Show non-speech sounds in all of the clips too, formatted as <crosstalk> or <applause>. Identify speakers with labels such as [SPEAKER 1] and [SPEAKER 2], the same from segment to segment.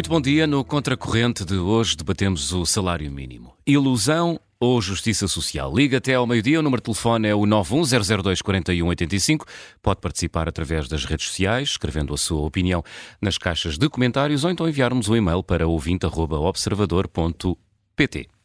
[SPEAKER 1] Muito bom dia. No Contracorrente de hoje debatemos o salário mínimo. Ilusão ou Justiça Social? Liga até ao meio-dia. O número de telefone é o 910024185. Pode participar através das redes sociais, escrevendo a sua opinião nas caixas de comentários ou então enviar-nos um e-mail para ouvinte.observador.pt.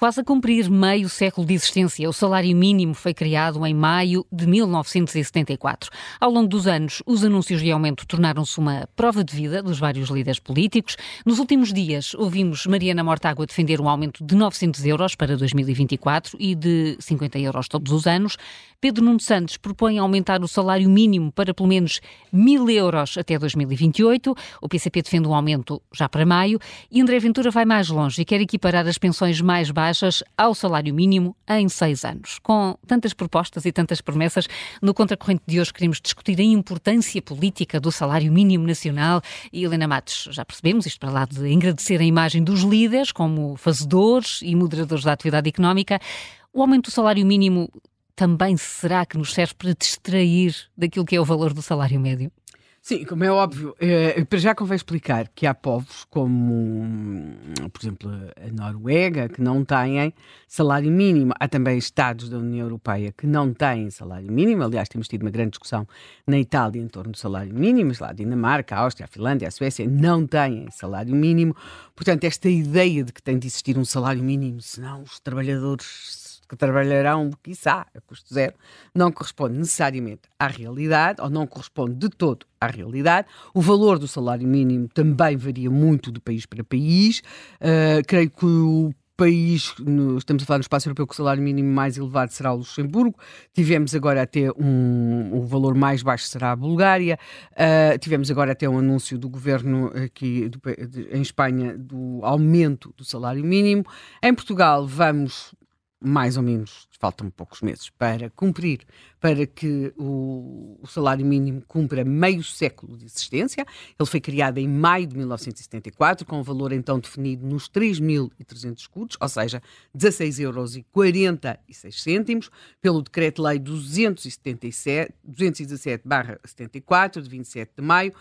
[SPEAKER 2] Quase a cumprir meio século de existência, o salário mínimo foi criado em maio de 1974. Ao longo dos anos, os anúncios de aumento tornaram-se uma prova de vida dos vários líderes políticos. Nos últimos dias, ouvimos Mariana Mortágua defender um aumento de 900 euros para 2024 e de 50 euros todos os anos. Pedro Nuno Santos propõe aumentar o salário mínimo para pelo menos 1000 euros até 2028. O PCP defende um aumento já para maio. E André Ventura vai mais longe e quer equiparar as pensões mais baixas ao salário mínimo em seis anos. Com tantas propostas e tantas promessas, no Contracorrente de hoje queremos discutir a importância política do salário mínimo nacional. E Helena Matos, já percebemos, isto para lá de agradecer a imagem dos líderes como fazedores e moderadores da atividade económica, o aumento do salário mínimo também será que nos serve para distrair daquilo que é o valor do salário médio?
[SPEAKER 3] Sim, como é óbvio, eh, para já convém explicar que há povos como, por exemplo, a Noruega, que não têm salário mínimo. Há também Estados da União Europeia que não têm salário mínimo. Aliás, temos tido uma grande discussão na Itália em torno do salário mínimo. Lá, a Dinamarca, a Áustria, a Finlândia, a Suécia não têm salário mínimo. Portanto, esta ideia de que tem de existir um salário mínimo, senão os trabalhadores que trabalharão, quiçá, a custo zero, não corresponde necessariamente à realidade, ou não corresponde de todo à realidade. O valor do salário mínimo também varia muito de país para país. Uh, creio que o país, estamos a falar no espaço europeu, que o salário mínimo mais elevado será o Luxemburgo. Tivemos agora até um, o valor mais baixo será a Bulgária. Uh, tivemos agora até um anúncio do governo aqui do, de, em Espanha do aumento do salário mínimo. Em Portugal vamos mais ou menos, faltam poucos meses para cumprir, para que o, o, salário mínimo cumpra meio século de existência. Ele foi criado em maio de 1974, com o valor então definido nos 3.300 escudos, ou seja, 16,46 euros pelo Decreto-Lei 277, 217-74, de 27 de maio,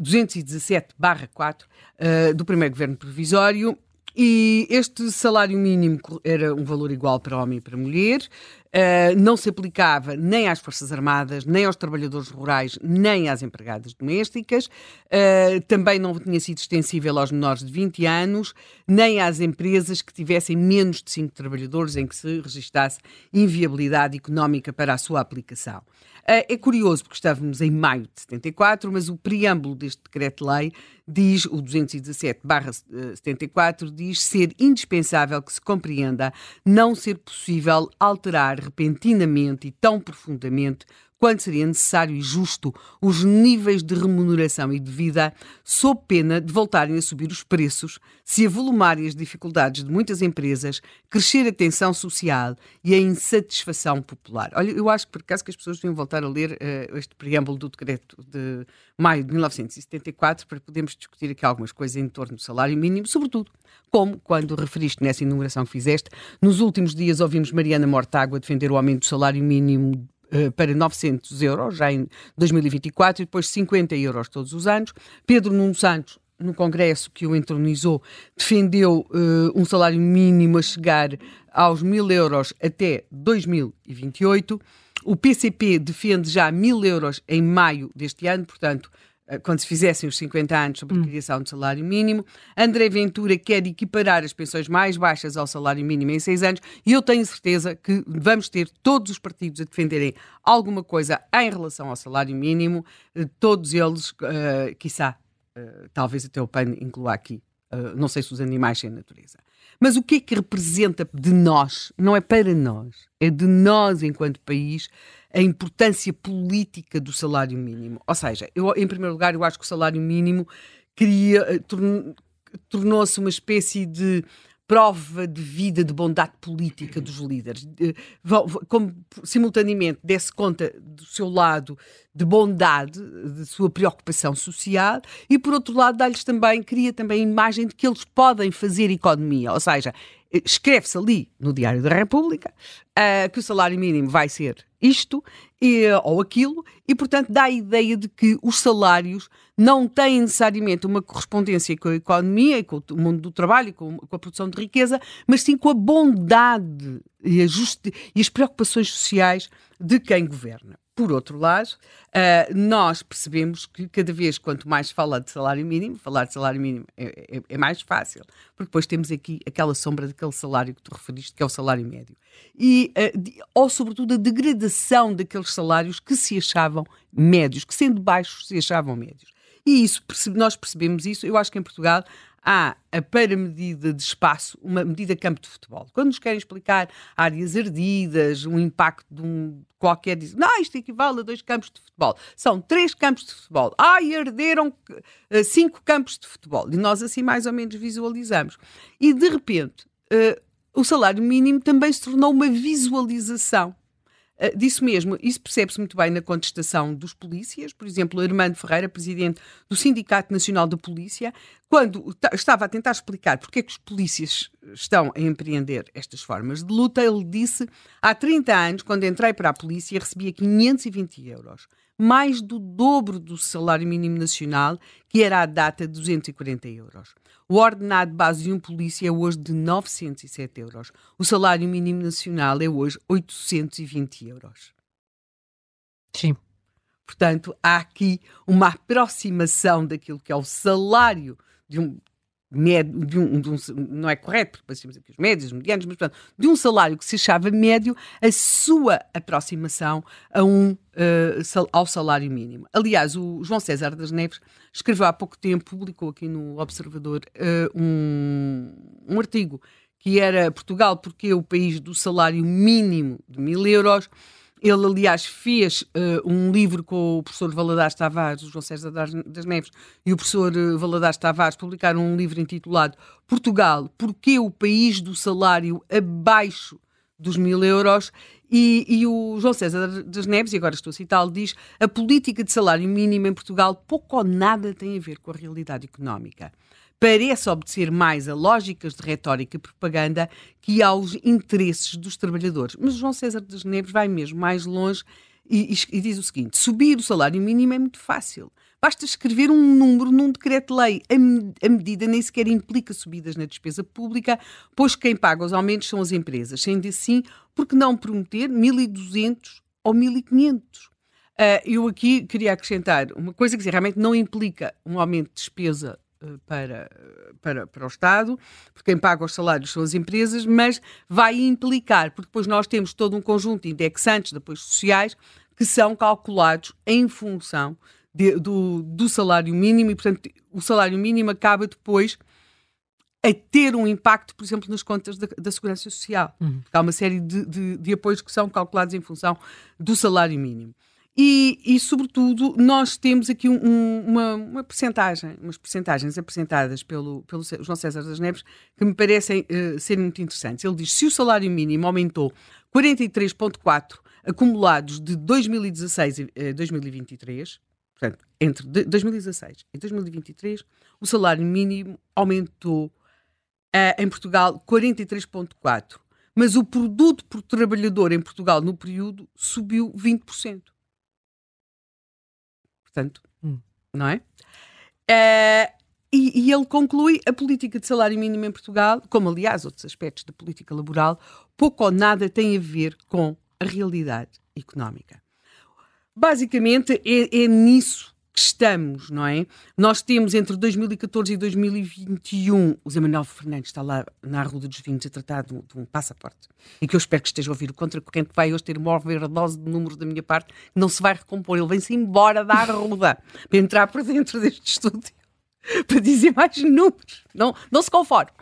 [SPEAKER 3] 217-4 uh, do primeiro governo provisório e este salário mínimo era um valor igual para homem e para mulher, uh, não se aplicava nem às Forças Armadas, nem aos trabalhadores rurais, nem às empregadas domésticas, uh, também não tinha sido extensível aos menores de 20 anos, nem às empresas que tivessem menos de 5 trabalhadores em que se registasse inviabilidade económica para a sua aplicação. Uh, é curioso porque estávamos em maio de 74, mas o preâmbulo deste decreto-lei diz, o 217-74, diz ser indispensável que se compreenda não ser possível alterar repentinamente e tão profundamente quando seria necessário e justo os níveis de remuneração e de vida, sob pena de voltarem a subir os preços, se avolumarem as dificuldades de muitas empresas, crescer a tensão social e a insatisfação popular. Olha, eu acho que por acaso que as pessoas deviam voltar a ler uh, este preâmbulo do decreto de maio de 1974 para podermos discutir aqui algumas coisas em torno do salário mínimo, sobretudo como quando referiste nessa enumeração que fizeste, nos últimos dias ouvimos Mariana Mortágua defender o aumento do salário mínimo para 900 euros, já em 2024, e depois 50 euros todos os anos. Pedro Nuno Santos, no Congresso que o entronizou, defendeu uh, um salário mínimo a chegar aos 1000 euros até 2028. O PCP defende já 1000 euros em maio deste ano, portanto, eh, quando se fizessem os 50 anos sobre a hum. criação do salário mínimo. André Ventura quer equiparar as pensões mais baixas ao salário mínimo em seis anos e eu tenho certeza que vamos ter todos os partidos a defenderem alguma coisa em relação ao salário mínimo, eh, todos eles, uh, quiçá, uh, talvez até o PAN inclua aqui, uh, não sei se os animais sem natureza. Mas o que é que representa de nós? Não é para nós, é de nós enquanto país a importância política do salário mínimo. Ou seja, eu, em primeiro lugar, eu acho que o salário mínimo eh, tornou-se uma espécie de prova de vida de bondade política dos líderes, como simultaneamente desse conta do seu lado de bondade, de sua preocupação social, e por outro lado dá-lhes também, cria também a imagem de que eles podem fazer economia, ou seja, escreve-se ali no Diário da República uh, que o salário mínimo vai ser isto e, ou aquilo, e portanto dá a ideia de que os salários não têm necessariamente uma correspondência com a economia e com o mundo do trabalho e com, com a produção de riqueza, mas sim com a bondade e, a e as preocupações sociais de quem governa. Por outro lado, uh, nós percebemos que cada vez quanto mais fala de salário mínimo, falar de salário mínimo é, é, é, mais fácil, porque depois temos aqui aquela sombra daquele salário que tu referiste, que é o salário médio. E, uh, de, ou sobretudo a degradação daqueles salários que se achavam médios, que sendo baixos se achavam médios. E isso, nós percebemos isso, eu acho que em Portugal há a para-medida de espaço, uma medida campo de futebol. Quando nos querem explicar áreas ardidas, um impacto de um qualquer, dizem, não, isto equivale a dois campos de futebol. São três campos de futebol. Ah, e arderam uh, cinco campos de futebol. E nós assim mais ou menos visualizamos. E de repente, uh, o salário mínimo também se tornou uma visualização Uh, disso mesmo, isso percebe-se muito bem na contestação dos polícias, por exemplo, Armando Ferreira, presidente do Sindicato Nacional da Polícia, quando estava a tentar explicar porque é que os polícias estão a empreender estas formas de luta, ele disse: há 30 anos, quando entrei para a polícia, recebia 520 euros mais do dobro do salário mínimo nacional, que era à data de 240 euros. O ordenado base de um polícia é hoje de 907 euros. O salário mínimo nacional é hoje 820 euros.
[SPEAKER 2] Sim.
[SPEAKER 3] Portanto, há aqui uma aproximação daquilo que é o salário de um médio, de um, de um, não é correto, porque passamos aqui os médios, os medianos, mas portanto, de um salário que se achava médio, a sua aproximação a um, uh, ao salário mínimo. Aliás, o João César das Neves escreveu há pouco tempo, publicou aqui no Observador uh, um, um artigo que era Portugal, porque é o país do salário mínimo de mil euros, ele, aliás, fez uh, um livro com o professor Valadares Tavares, o João César das Neves, e o professor uh, Valadares Tavares publicaram um livro intitulado Portugal, porque o país do salário abaixo dos mil euros? E, e, o João César das Neves, e agora estou a citá-lo, diz a política de salário mínimo em Portugal pouco ou nada tem a ver com a realidade económica parece obedecer mais a lógicas de retórica e propaganda que aos interesses dos trabalhadores. Mas João César das Neves vai mesmo mais longe e, e, e diz o seguinte: subir o salário mínimo é muito fácil. Basta escrever um número num decreto-lei. A, medida nem sequer implica subidas na despesa pública, pois quem paga os aumentos são as empresas. Sendo assim, por que não prometer 1.200 ou 1.500? Uh, eu aqui queria acrescentar uma coisa que realmente não implica um aumento de despesa para, para, para o Estado, porque quem paga os salários são as empresas, mas vai implicar, porque depois nós temos todo um conjunto de indexantes de apoios sociais que são calculados em função de, do, do salário mínimo e, portanto, o salário mínimo acaba depois a ter um impacto, por exemplo, nas contas da, da Segurança Social. Uhum. Há uma série de, de, de apoios que são calculados em função do salário mínimo. E, e, sobretudo, nós temos aqui um, uma, uma percentagem, umas percentagens apresentadas pelo, pelo João César das Neves que me parecem uh, serem muito interessantes. Ele diz se o salário mínimo aumentou 43,4 acumulados de 2016 a 2023, portanto, entre 2016 e 2023, o salário mínimo aumentou uh, em Portugal 43,4. Mas o produto por trabalhador em Portugal no período subiu 20% portanto, hum. não é? Uh, e, e, ele conclui a política de salário mínimo em Portugal, como aliás outros aspectos da política laboral, pouco ou nada tem a ver com a realidade económica. Basicamente é, é nisso que estamos, não é? Nós temos entre 2014 e 2021, o Zé Manuel Fernandes está lá na Arruda dos Vinhos a tratar de um, de um, passaporte, e que eu espero que esteja a ouvir o contracorrente, vai hoje ter uma overdose de números da minha parte, que não se vai recompor, ele vem-se embora da Arruda <laughs> para entrar por dentro deste estúdio, <laughs> para dizer mais números, não, não se conforme.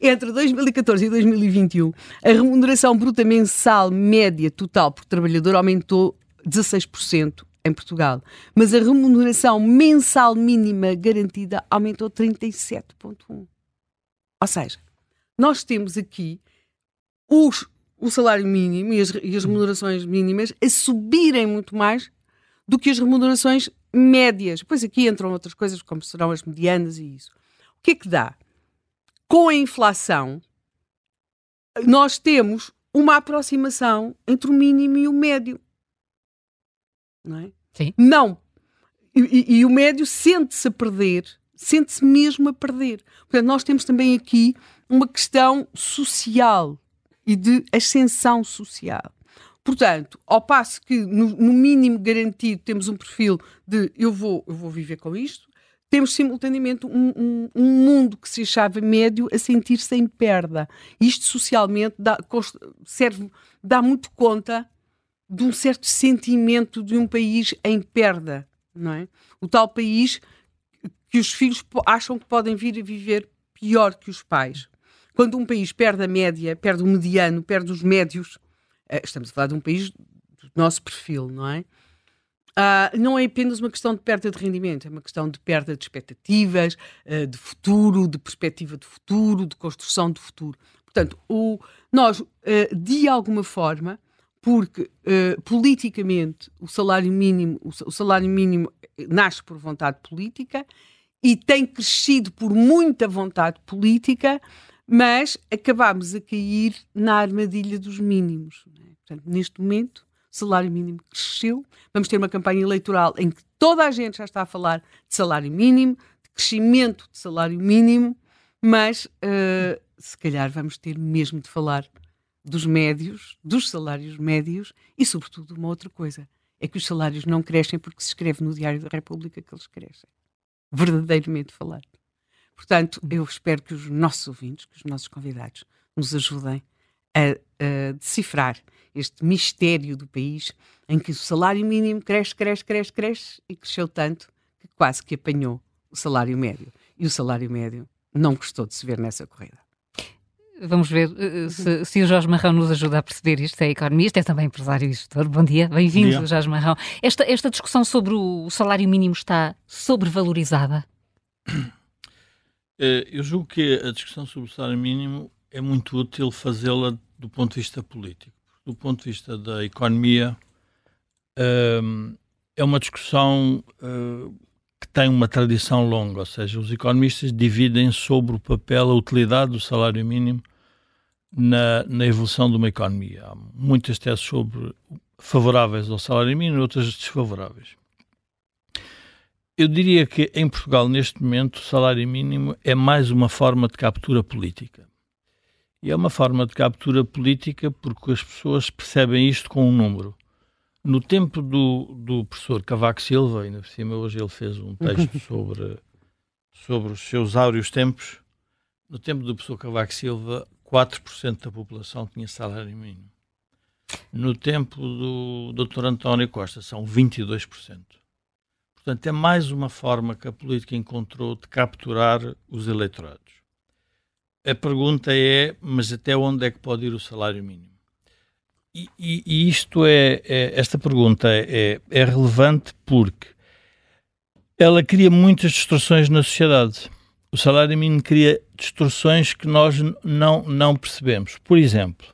[SPEAKER 3] Entre 2014 e 2021, a remuneração bruta mensal média total por trabalhador aumentou 16% em Portugal, mas a remuneração mensal mínima garantida aumentou 37,1%. Ou seja, nós temos aqui os, o salário mínimo e as, e as remunerações mínimas a subirem muito mais do que as remunerações médias. Pois aqui entram outras coisas, como serão as medianas e isso. O que é que dá? Com a inflação, nós temos uma aproximação entre o mínimo e o médio. Não é?
[SPEAKER 2] Sim.
[SPEAKER 3] Não. E, e, e o médio sente-se a perder, sente-se mesmo a perder. Portanto, nós temos também aqui uma questão social e de ascensão social. Portanto, ao passo que no, no, mínimo garantido temos um perfil de eu vou, eu vou viver com isto, temos simultaneamente um, um, um mundo que se achava médio a sentir-se em perda. Isto socialmente dá, serve, dá muito conta de um certo sentimento de um país em perda, não é? O tal país que os filhos acham que podem vir a viver pior que os pais. Quando um país perde a média, perde o mediano, perde os médios, eh, estamos a falar de um país do nosso perfil, não é? Uh, não é apenas uma questão de perda de rendimento, é uma questão de perda de expectativas, uh, de futuro, de perspectiva de futuro, de construção de futuro. Portanto, o, nós, uh, de alguma forma, porque politicamente o salário mínimo, o, salário mínimo nasce por vontade política e tem crescido por muita vontade política, mas acabámos a cair na armadilha dos mínimos. É? Portanto, neste momento, o salário mínimo cresceu. Vamos ter uma campanha eleitoral em que toda a gente já está a falar de salário mínimo, de crescimento de salário mínimo, mas uh, se calhar vamos ter mesmo de falar dos médios, dos salários médios e, sobretudo, uma outra coisa: é que os salários não crescem porque se escreve no Diário da República que eles crescem. Verdadeiramente falar. Portanto, eu espero que os nossos ouvintes, que os nossos convidados, nos ajudem a, a decifrar este mistério do país em que o salário mínimo cresce, cresce, cresce, cresce e cresceu tanto que quase que apanhou o salário médio. E o salário médio não gostou de se ver nessa corrida.
[SPEAKER 2] Vamos ver uh, se, se, o Jorge Marrão nos ajuda a perceber isto. É economista, é também empresário e gestor. Bom dia, bem-vindo, Jorge Marrão. Esta, esta discussão sobre o salário mínimo está sobrevalorizada?
[SPEAKER 4] Eh, eu julgo que a discussão sobre o salário mínimo é muito útil fazê-la do ponto de vista político. Do ponto de vista da economia, ehm, é uma discussão que tem uma tradição longa, ou seja, os economistas dividem sobre o papel, a utilidade do salário mínimo na, na evolução de uma economia. Há muitas teses sobre favoráveis ao salário mínimo e outras desfavoráveis. Eu diria que em Portugal, neste momento, o salário mínimo é mais uma forma de captura política. E é uma forma de captura política porque as pessoas percebem isto com um número. No tempo do, do professor Cavaco Silva, ainda por cima hoje ele fez um texto <laughs> sobre, sobre os seus áureos tempos, no tempo do professor Cavaco Silva, 4% da população tinha salário mínimo. No tempo do Dr. António Costa, são 22%. Portanto, é mais uma forma que a política encontrou de capturar os eleitorados. A pergunta é, mas até onde é que pode ir o salário mínimo? E, e, e isto é, é, esta pergunta é, é relevante porque ela cria muitas distorções na sociedade. O salário mínimo cria distorções que nós não, não percebemos. Por exemplo,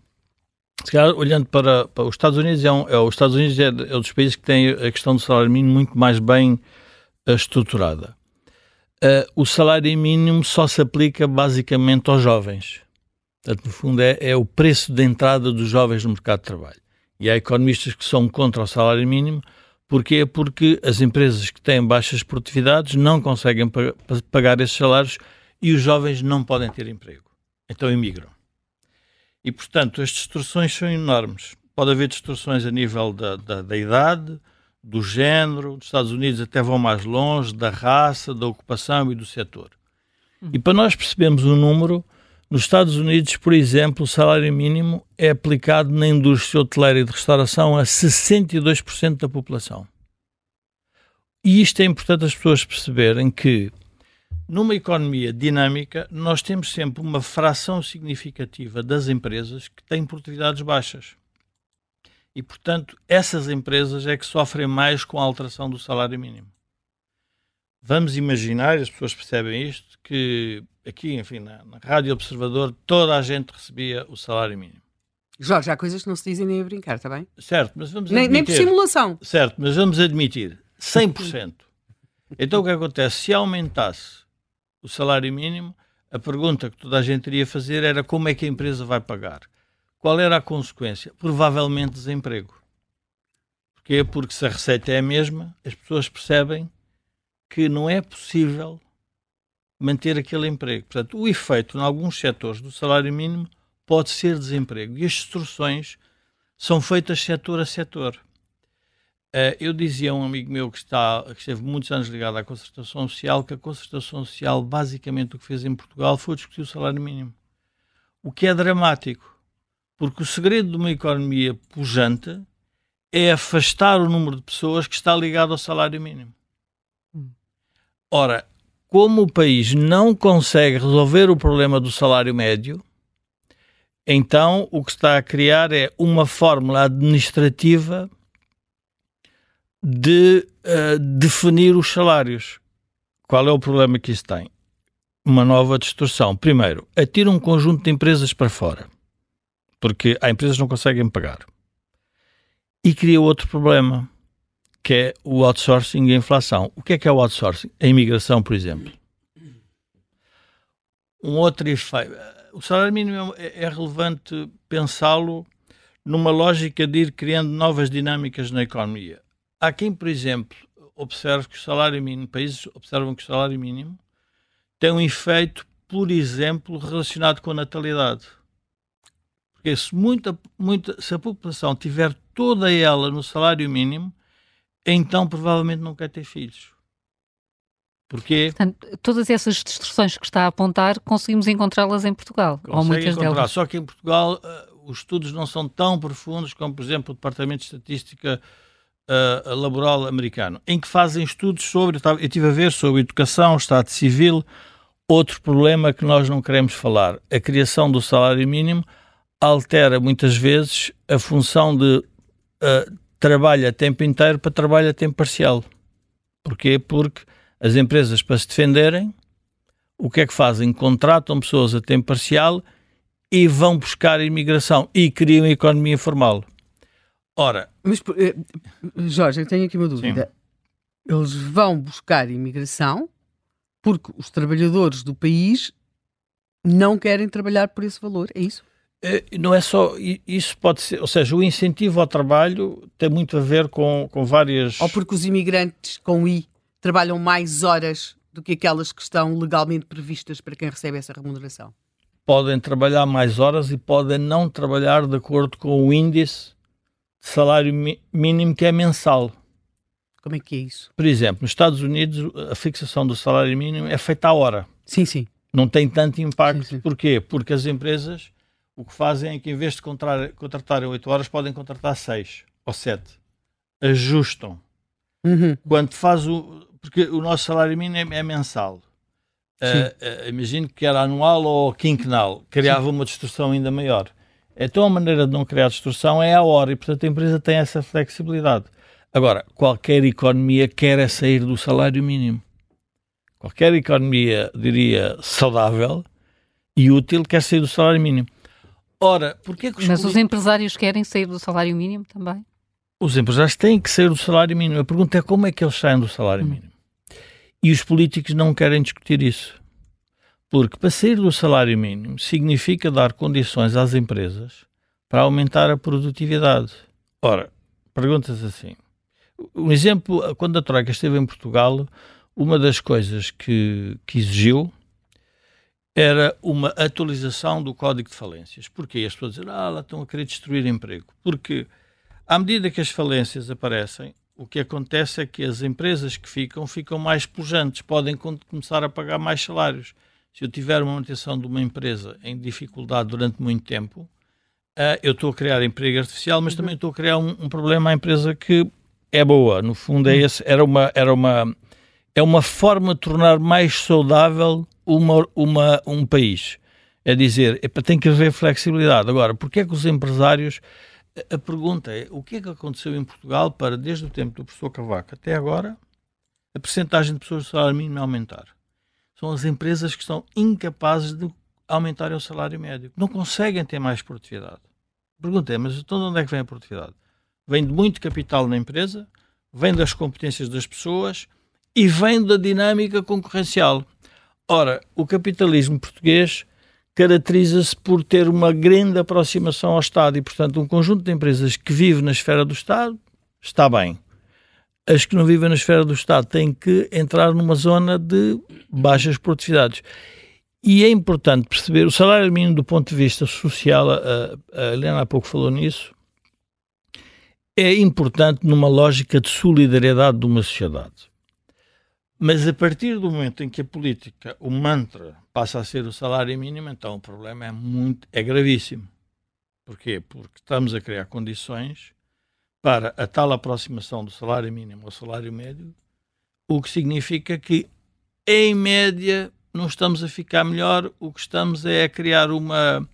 [SPEAKER 4] se calhar, olhando para, para, os Estados Unidos, é, um, é os Estados Unidos é, é um dos países que tem a questão do salário mínimo muito mais bem uh, estruturada. Uh, o salário mínimo só se aplica basicamente aos jovens. Portanto, no fundo, é, é, o preço de entrada dos jovens no mercado de trabalho. E há economistas que são contra o salário mínimo. Porquê? Porque as empresas que têm baixas produtividades não conseguem pagar esses salários e os jovens não podem ter emprego. Então emigram. E, portanto, as distorções são enormes. Pode haver distorções a nível da, da, da idade, do género, dos Estados Unidos até vão mais longe, da raça, da ocupação e do setor. Hum. E para nós percebermos o número, nos Estados Unidos, por exemplo, o salário mínimo é aplicado na indústria hoteleira e de restauração a 62% da população. E isto é importante as pessoas perceberem que numa economia dinâmica, nós temos sempre uma fração significativa das empresas que têm produtividades baixas. E, portanto, essas empresas é que sofrem mais com a alteração do salário mínimo. Vamos imaginar, as pessoas percebem isto, que aqui, enfim, na, na Rádio Observador, toda a gente recebia o salário mínimo.
[SPEAKER 3] Jorge, há coisas que não se dizem nem a brincar, está bem?
[SPEAKER 4] Certo, mas vamos
[SPEAKER 3] nem,
[SPEAKER 4] admitir...
[SPEAKER 3] Nem por simulação.
[SPEAKER 4] Certo, mas vamos admitir, 100%. então o que acontece? Se aumentasse o salário mínimo, a pergunta que toda a gente iria fazer era como é que a empresa vai pagar. Qual era a consequência? Provavelmente desemprego. Porquê? Porque se a receita é a mesma, as pessoas percebem que não é possível manter aquele emprego. Portanto, o efeito em alguns setores do salário mínimo pode ser desemprego. E as instruções são feitas setor a setor. Uh, eu dizia a um amigo meu que, está, que esteve muitos anos ligado à concertação social que a concertação social, basicamente, o que fez em Portugal foi discutir o salário mínimo. O que é dramático, porque o segredo de uma economia pujante é afastar o número de pessoas que está ligado ao salário mínimo. Hum. Ora, como o país não consegue resolver o problema do salário médio, então o que está a criar é uma fórmula administrativa de uh, definir os salários. Qual é o problema que isso tem? Uma nova distorção. Primeiro, atira um conjunto de empresas para fora, porque há empresas que não conseguem pagar. E cria outro problema, que é o outsourcing e a inflação. O que é que é o outsourcing? A imigração, por exemplo. Um outro efeito. O salário mínimo é, é relevante pensá-lo numa lógica de ir criando novas dinâmicas na economia. Há quem, por exemplo, observe que o salário mínimo, países observam que o salário mínimo tem um efeito, por exemplo, relacionado com a natalidade. Porque se, muita, muita, se a população tiver toda ela no salário mínimo, então provavelmente não quer ter filhos. Porquê?
[SPEAKER 2] Portanto, todas essas distorções que está a apontar, conseguimos encontrá-las em Portugal,
[SPEAKER 4] Consegue ou muitas encontrar. delas. Só que em Portugal uh, os estudos não são tão profundos como, por exemplo, o Departamento de Estatística uh, laboral americano, em que fazem estudos sobre, eu estive a ver sobre educação, Estado civil, outro problema que nós não queremos falar, a criação do salário mínimo altera muitas vezes a função de uh, trabalho a tempo inteiro para trabalho a tempo parcial. Porquê? Porque as empresas, para se defenderem, o que é que fazem? Contratam pessoas a tempo parcial e vão buscar imigração e criam a economia informal. Ora.
[SPEAKER 3] Mas, eh, Jorge, eu tenho aqui uma dúvida. Sim. Eles vão buscar imigração porque os trabalhadores do país não querem trabalhar por esse valor, é isso?
[SPEAKER 4] Eh, não é só isso pode ser, ou seja, o incentivo ao trabalho tem muito a ver com, com várias.
[SPEAKER 3] Ou porque os imigrantes com I trabalham mais horas do que aquelas que estão legalmente previstas para quem recebe essa remuneração?
[SPEAKER 4] Podem trabalhar mais horas e podem não trabalhar de acordo com o índice de salário mínimo que é mensal.
[SPEAKER 3] Como é que é isso?
[SPEAKER 4] Por exemplo, nos Estados Unidos a fixação do salário mínimo é feita à hora.
[SPEAKER 3] Sim, sim.
[SPEAKER 4] Não tem tanto impacto. Sim, sim. Porquê? Porque as empresas o que fazem é que em vez de contratar, contratarem 8 horas, podem contratar 6 ou 7. Ajustam. Uhum. Quando faz o. Porque o nosso salário mínimo é, é mensal. Uh, uh, imagino que era anual ou quinquenal. Criava Sim. uma distorção ainda maior. Então a maneira de não criar distorção é a hora e, portanto, a empresa tem essa flexibilidade. Agora, qualquer economia quer é sair do salário mínimo. Qualquer economia, diria, saudável e útil quer sair do salário mínimo. Ora, porquê que
[SPEAKER 2] os Mas os empresários querem sair do salário mínimo também?
[SPEAKER 4] Os empresários têm que sair do salário mínimo. A pergunta é como é que eles saem do salário hum. mínimo. E os políticos não querem discutir isso. Porque para sair do salário mínimo significa dar condições às empresas para aumentar a produtividade. Ora, perguntas assim. Um exemplo, quando a Troika esteve em Portugal, uma das coisas que, que exigiu era uma atualização do Código de Falências. Porquê? As pessoas dizem, ah, lá estão a querer destruir emprego. Porque à medida que as falências aparecem, o que acontece é que as empresas que ficam, ficam mais pujantes, podem começar a pagar mais salários. Se eu tiver uma manutenção de uma empresa em dificuldade durante muito tempo, uh, eu estou a criar emprego artificial, mas uhum. também estou a criar um, um, problema à empresa que é boa. No fundo, é uhum. esse, era uma, era uma, é uma forma de tornar mais saudável uma, uma, um país. É dizer, epa, tem que haver flexibilidade. Agora, porquê é que os empresários. A pergunta é: o que é que aconteceu em Portugal para, desde o tempo do professor Cavaco até agora, a percentagem de pessoas de salário mínimo aumentar? São as empresas que estão incapazes de aumentarem o salário médio, não conseguem ter mais produtividade. A pergunta é: mas então de onde é que vem a produtividade? Vem de muito capital na empresa, vem das competências das pessoas e vem da dinâmica concorrencial. Ora, o capitalismo português caracteriza-se por ter uma grande aproximação ao Estado e, portanto, um conjunto de empresas que vive na esfera do Estado está bem. As que não vivem na esfera do Estado têm que entrar numa zona de baixas produtividades. E é importante perceber, o salário mínimo do ponto de vista social, a, a Helena há pouco falou nisso, é importante numa lógica de solidariedade de uma sociedade. Mas a partir do momento em que a política, o mantra, passa a ser o salário mínimo, então o problema é muito, é gravíssimo. Porquê? Porque estamos a criar condições para a tal aproximação do salário mínimo ao salário médio, o que significa que, em média, não estamos a ficar melhor, o que estamos é a criar uma.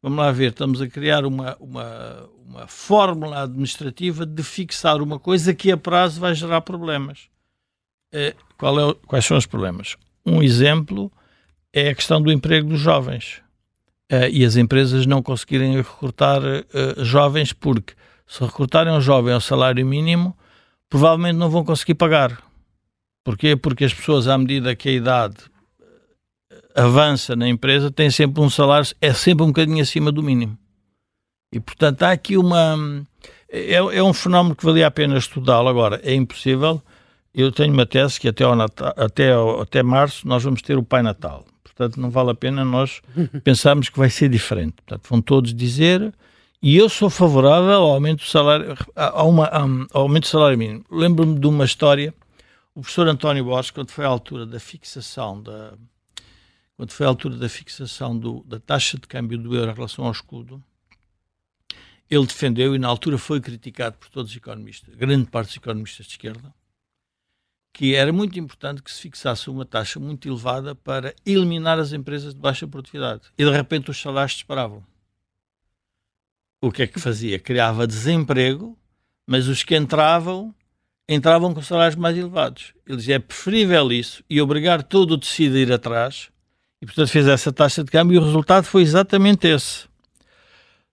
[SPEAKER 4] Vamos lá ver, estamos a criar uma, uma, uma fórmula administrativa de fixar uma coisa que a prazo vai gerar problemas. É, é, quais são os problemas? Um exemplo é a questão do emprego dos jovens. Uh, e as empresas não conseguirem recrutar uh, jovens porque se recrutarem um jovem ao salário mínimo, provavelmente não vão conseguir pagar. Porquê? Porque as pessoas, à medida que a idade avança na empresa, têm sempre um salário, é sempre um bocadinho acima do mínimo. E, portanto, há aqui uma... É, é um fenómeno que valia a pena estudá-lo. Agora, é impossível eu tenho uma tese que até, ao Natal, até, ao, até março nós vamos ter o Pai Natal. Portanto, não vale a pena nós <laughs> pensarmos que vai ser diferente. Portanto, vão todos dizer, e eu sou favorável ao aumento do salário, a uma, ao aumento do salário mínimo. Lembro-me de uma história, o professor António Borges, quando foi à altura da fixação da quando foi à altura da fixação do, da taxa de câmbio do euro em relação ao escudo, ele defendeu e na altura foi criticado por todos os economistas, grande parte dos economistas de esquerda, que era muito importante que se fixasse uma taxa muito elevada para eliminar as empresas de baixa produtividade. E de repente os salários disparavam. O que é que fazia? Criava desemprego, mas os que entravam, entravam com salários mais elevados. Ele dizia, é preferível isso e obrigar todo o tecido a ir atrás. E, portanto, fez essa taxa de câmbio e o resultado foi exatamente esse.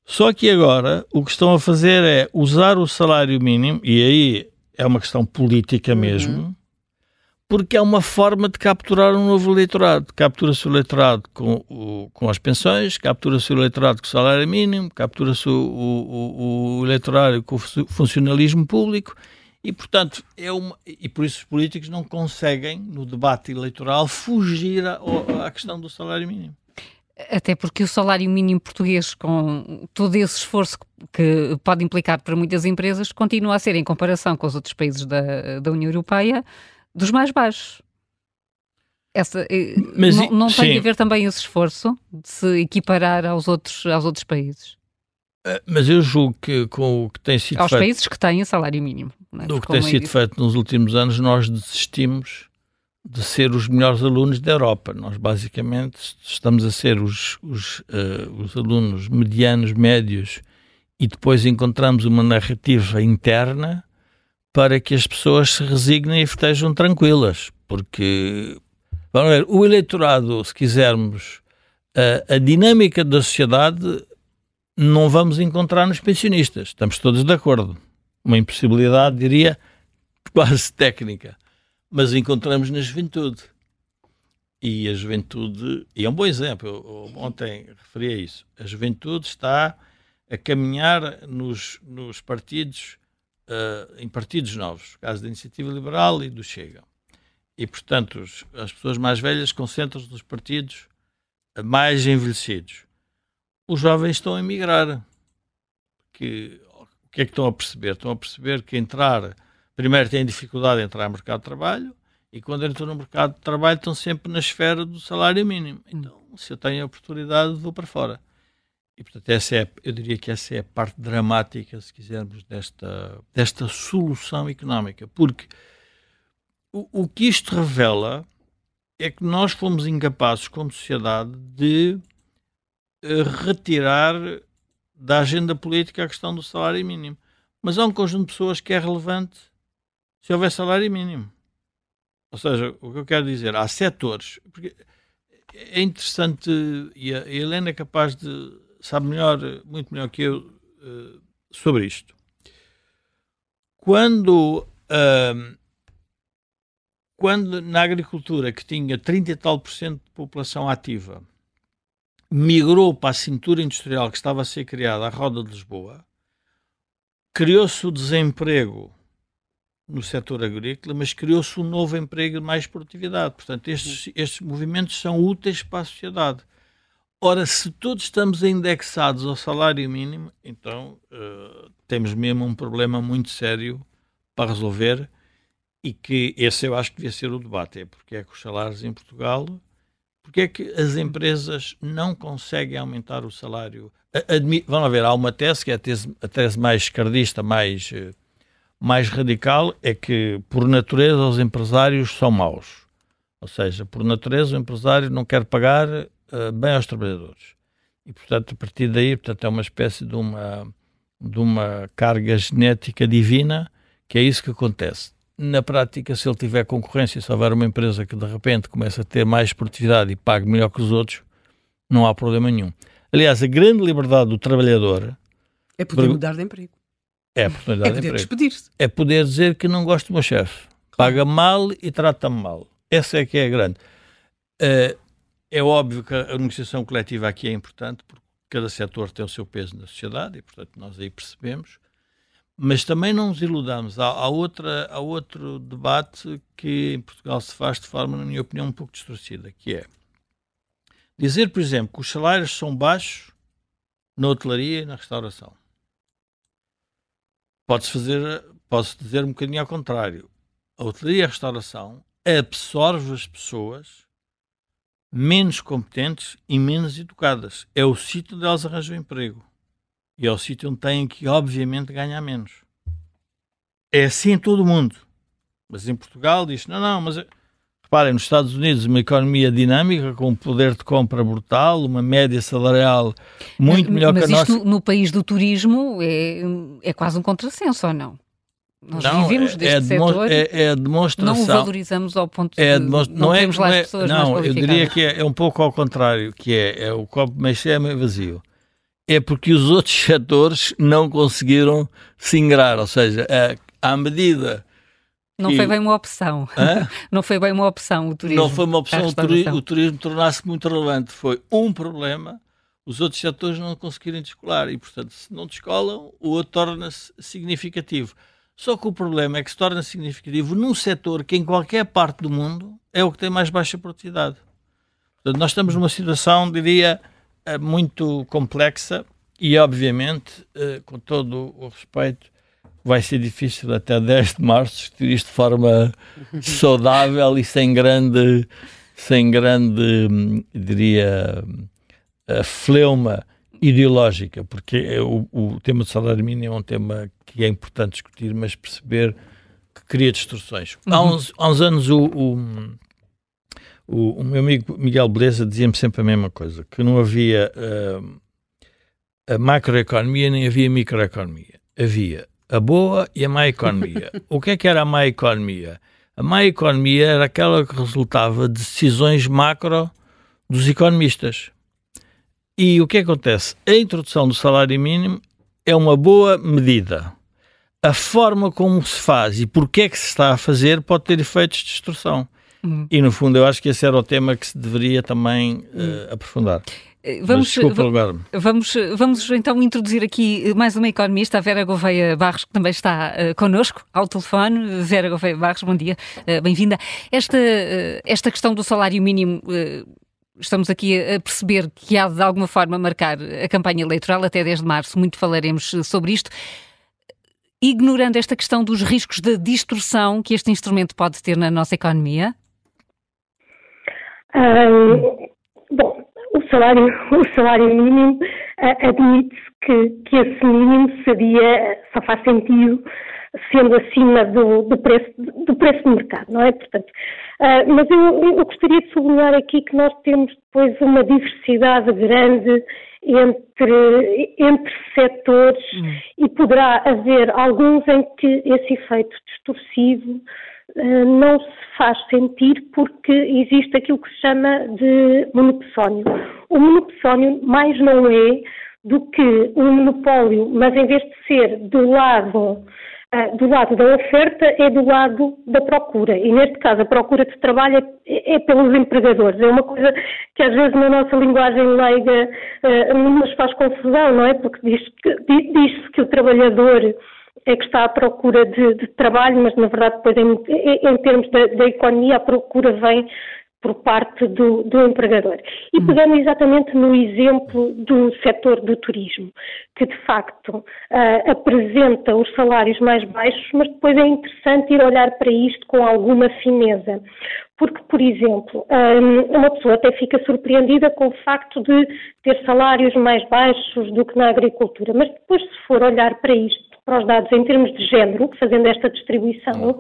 [SPEAKER 4] Só que agora o que estão a fazer é usar o salário mínimo, e aí é uma questão política mesmo, uhum porque é uma forma de capturar um novo eleitorado. Captura-se o eleitorado com, o, com as pensões, captura-se o eleitorado com o salário mínimo, captura-se o, o, o, eleitorado com o funcionalismo público e, portanto, é uma, e por isso os políticos não conseguem, no debate eleitoral, fugir à, questão do salário mínimo.
[SPEAKER 2] Até porque o salário mínimo português, com todo esse esforço que pode implicar para muitas empresas, continua a ser, em comparação com os outros países da, da União Europeia, dos mais baixos. Essa, Mas, não, não tem que haver também esse esforço de se equiparar aos outros, aos outros países?
[SPEAKER 4] Eh, mas eu julgo que com o que tem sido
[SPEAKER 2] aos
[SPEAKER 4] feito...
[SPEAKER 2] Aos países que têm salário mínimo.
[SPEAKER 4] É? Do que tem sido disse. feito nos últimos anos, nós desistimos de ser os melhores alunos da Europa. Nós, basicamente, estamos a ser os, os, uh, os alunos medianos, médios, e depois encontramos uma narrativa interna para que as pessoas se resignem e estejam tranquilas, porque vamos ver, o eleitorado, se quisermos, a, a dinâmica da sociedade não vamos encontrar nos pensionistas, estamos todos de acordo. Uma impossibilidade, diria, <laughs> quase técnica. Mas encontramos na juventude. E a juventude, e é um bom exemplo, eu, ontem referi a isso, a juventude está a caminhar nos, nos partidos uh, em partidos novos, no caso da Iniciativa Liberal e do Chega. E, portanto, os, as pessoas mais velhas concentram-se nos partidos mais envelhecidos. Os jovens estão a emigrar. Que, o que é que estão a perceber? Estão a perceber que entrar, primeiro têm dificuldade em entrar no mercado de trabalho, e quando entram no mercado de trabalho estão sempre na esfera do salário mínimo. Então, se eu tenho a oportunidade, vou para fora. E, portanto, essa é, eu diria que essa é a parte dramática, se quisermos, desta, desta solução económica. Porque o, o que isto revela é que nós fomos incapazes, como sociedade, de uh, retirar da agenda política a questão do salário mínimo. Mas há um conjunto de pessoas que é relevante se houver salário mínimo. Ou seja, o que eu quero dizer, há setores. Porque é interessante, e a Helena é capaz de sabe melhor, muito melhor que eu, uh, sobre isto. Quando uh, quando na agricultura, que tinha 30 e tal por cento de população ativa, migrou para a cintura industrial que estava a ser criada à roda de Lisboa, criou-se o desemprego no setor agrícola, mas criou-se um novo emprego de mais produtividade. Portanto, estes, estes movimentos são úteis para a sociedade. Ora, se todos estamos indexados ao salário mínimo, então uh, temos mesmo um problema muito sério para resolver e que esse eu acho que devia ser o debate, é porque é que os salários em Portugal, porque é que as empresas não conseguem aumentar o salário. Admi Vamos ver, há uma tese que é a tese, a tese mais esquerdista, mais... Uh, mais radical é que, por natureza, os empresários são maus. Ou seja, por natureza, o empresário não quer pagar uh, bem aos trabalhadores. E, portanto, a partir daí, portanto, é uma espécie de uma, de uma carga genética divina, que é isso que acontece. Na prática, se ele tiver concorrência, se houver uma empresa que de repente começa a ter mais produtividade e pague melhor que os outros, não há problema nenhum. Aliás, a grande liberdade do trabalhador
[SPEAKER 3] é poder mudar de emprego.
[SPEAKER 4] É a oportunidade
[SPEAKER 3] é poder
[SPEAKER 4] de
[SPEAKER 3] despedir-se.
[SPEAKER 4] É poder dizer que não gosto do meu chefe. Paga mal e trata-me mal. Essa é que é a grande. Uh, é óbvio que a negociação coletiva aqui é importante, porque cada setor tem o seu peso na sociedade e, portanto, nós aí percebemos. Mas também não nos iludamos. Há, há, outra, há outro debate que em Portugal se faz de forma, na minha opinião, um pouco distorcida, que é dizer, por exemplo, que os salários são baixos na hotelaria e na restauração. Fazer, posso dizer um bocadinho ao contrário. A hotelaria e a restauração absorve as pessoas menos competentes e menos educadas. É o sítio onde elas arranjam emprego. E é o sítio onde têm que, obviamente, ganhar menos. É assim em todo o mundo. Mas em Portugal diz: não, não, mas Reparem, nos Estados Unidos, uma economia dinâmica, com um poder de compra brutal, uma média salarial muito melhor
[SPEAKER 2] mas
[SPEAKER 4] que a nossa.
[SPEAKER 2] Mas no, no país do turismo é, é quase um contrassenso, ou não? Nós
[SPEAKER 4] não,
[SPEAKER 2] vivemos
[SPEAKER 4] é,
[SPEAKER 2] deste
[SPEAKER 4] é
[SPEAKER 2] setor,
[SPEAKER 4] é, é demonstração.
[SPEAKER 2] não o valorizamos ao ponto
[SPEAKER 4] é
[SPEAKER 2] de
[SPEAKER 4] não,
[SPEAKER 2] não
[SPEAKER 4] é,
[SPEAKER 2] temos lá
[SPEAKER 4] é,
[SPEAKER 2] pessoas
[SPEAKER 4] Não,
[SPEAKER 2] mais
[SPEAKER 4] eu diria que é, é, um pouco ao contrário, que é, é o copo meio cheio, meio vazio. É porque os outros <laughs> setores não conseguiram se ingrar, ou seja, à medida
[SPEAKER 2] não foi bem uma opção. Hã? <laughs> Não foi bem uma opção o turismo.
[SPEAKER 4] Não foi uma opção o turismo, o turismo tornar-se muito relevante. Foi um problema, os outros setores não conseguirem descolar e, portanto, se não descolam, o outro torna-se significativo. Só que o problema é que se torna significativo num setor que em qualquer parte do mundo é o que tem mais baixa produtividade. Portanto, nós estamos numa situação, diria, eh, muito complexa e, obviamente, eh, com todo o respeito, vai ser difícil até 10 de março discutir isto de forma <laughs> saudável e sem grande, sem grande, diria, fleuma ideológica, porque é o, o tema do salário mínimo é um tema que é importante discutir, mas perceber que cria distorções. Uhum. Há, uns, há uns anos o, o, o, o, meu amigo Miguel Beleza dizia-me sempre a mesma coisa, que não havia uh, a macroeconomia nem havia microeconomia. Havia a boa e a má economia. <laughs> o que é que era a má economia? A má economia era aquela que resultava de decisões macro dos economistas. E o que acontece? A introdução do salário mínimo é uma boa medida. A forma como se faz e porquê é que se está a fazer pode ter efeitos de destrução. Uhum. E, no fundo, eu acho que esse era o tema que se deveria também uh, aprofundar.
[SPEAKER 2] Eh, vamos, vamos, vamos então introduzir aqui mais uma economista, a Vera Gouveia Barros, que também está uh, connosco ao telefone. Vera Gouveia Barros, bom dia, uh, bem-vinda. Esta, uh, esta questão do salário mínimo. Estamos aqui a perceber que há de alguma forma marcar a campanha eleitoral, até 10 de março, muito falaremos sobre isto. Ignorando esta questão dos riscos de distorção que este instrumento pode ter na nossa economia?
[SPEAKER 5] Um, bom, o salário, <laughs> o salário mínimo admite-se que, que esse mínimo seria, só faz sentido sendo acima do, do, preço, do preço do mercado, não é? Portanto, uh, mas eu, eu, gostaria de sublinhar aqui que nós temos depois uma diversidade grande entre, entre setores hum. e poderá haver alguns em que esse efeito distorsivo uh, não se faz sentir porque existe aquilo que se chama de monopsónio. O monopsónio mais não é do que um monopólio, mas em vez de ser do lado do lado da oferta é do lado da procura. E neste caso, a procura de trabalho é, é pelos empregadores. É uma coisa que às vezes na nossa linguagem leiga nos faz confusão, não é? Porque diz-se que, diz que o trabalhador é que está à procura de, de, trabalho, mas na verdade depois em, em termos da, da, economia a procura vem por parte do, do empregador. E pegando exatamente no exemplo do setor do turismo, que de facto uh, apresenta os salários mais baixos, mas depois é interessante ir olhar para isto com alguma fineza. Porque, por exemplo, um, uma pessoa até fica surpreendida com o facto de ter salários mais baixos do que na agricultura, mas depois, se for olhar para isto, para os dados em termos de género, fazendo esta distribuição,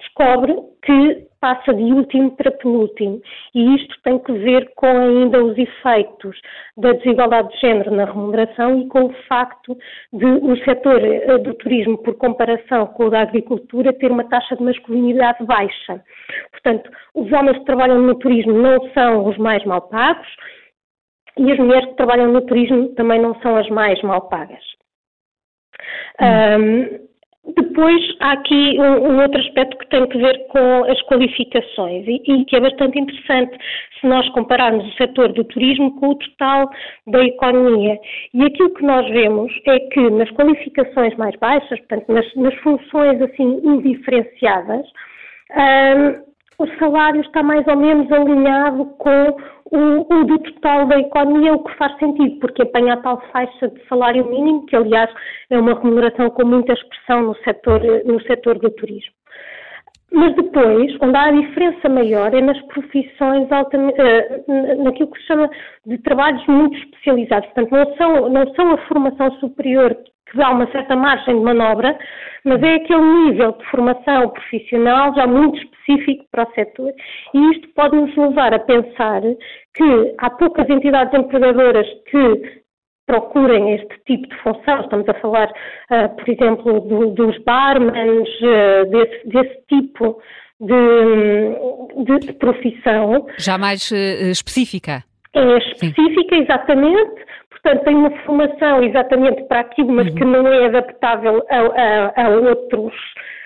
[SPEAKER 5] descobre que passa de último para penúltimo. E isto tem que ver com ainda os efeitos da desigualdade de género na remuneração e com o facto de o setor eh, do turismo, por comparação com o da agricultura, ter uma taxa de masculinidade baixa. Portanto, os homens que trabalham no turismo não são os mais mal pagos e as mulheres que trabalham no turismo também não são as mais mal pagas. Hum. Um, depois há aqui um, um, outro aspecto que tem que ver com as qualificações e, e, que é bastante interessante se nós compararmos o setor do turismo com o total da economia. E aquilo que nós vemos é que nas qualificações mais baixas, portanto nas, nas funções assim indiferenciadas, um, o salário está mais ou menos alinhado com o, o, do total da economia, o que faz sentido, porque apanha a tal faixa de salário mínimo, que aliás é uma remuneração com muita expressão no setor, no setor do turismo. Mas depois, onde há a diferença maior é nas profissões eh, naquilo que se chama de trabalhos muito especializados. Portanto, não são, não são a formação superior que dá uma certa margem de manobra, mas é aquele nível de formação profissional já muito específico para o setor. E isto pode nos levar a pensar que há poucas entidades empregadoras que procurem este tipo de função. Estamos a falar, uh, por exemplo, do, dos barmans, uh, desse, desse, tipo de, de, profissão.
[SPEAKER 2] Já mais uh, específica.
[SPEAKER 5] É específica, Sim. exatamente. Portanto, tem uma formação exatamente para aquilo, mas uhum. que não é adaptável a, a, a outros,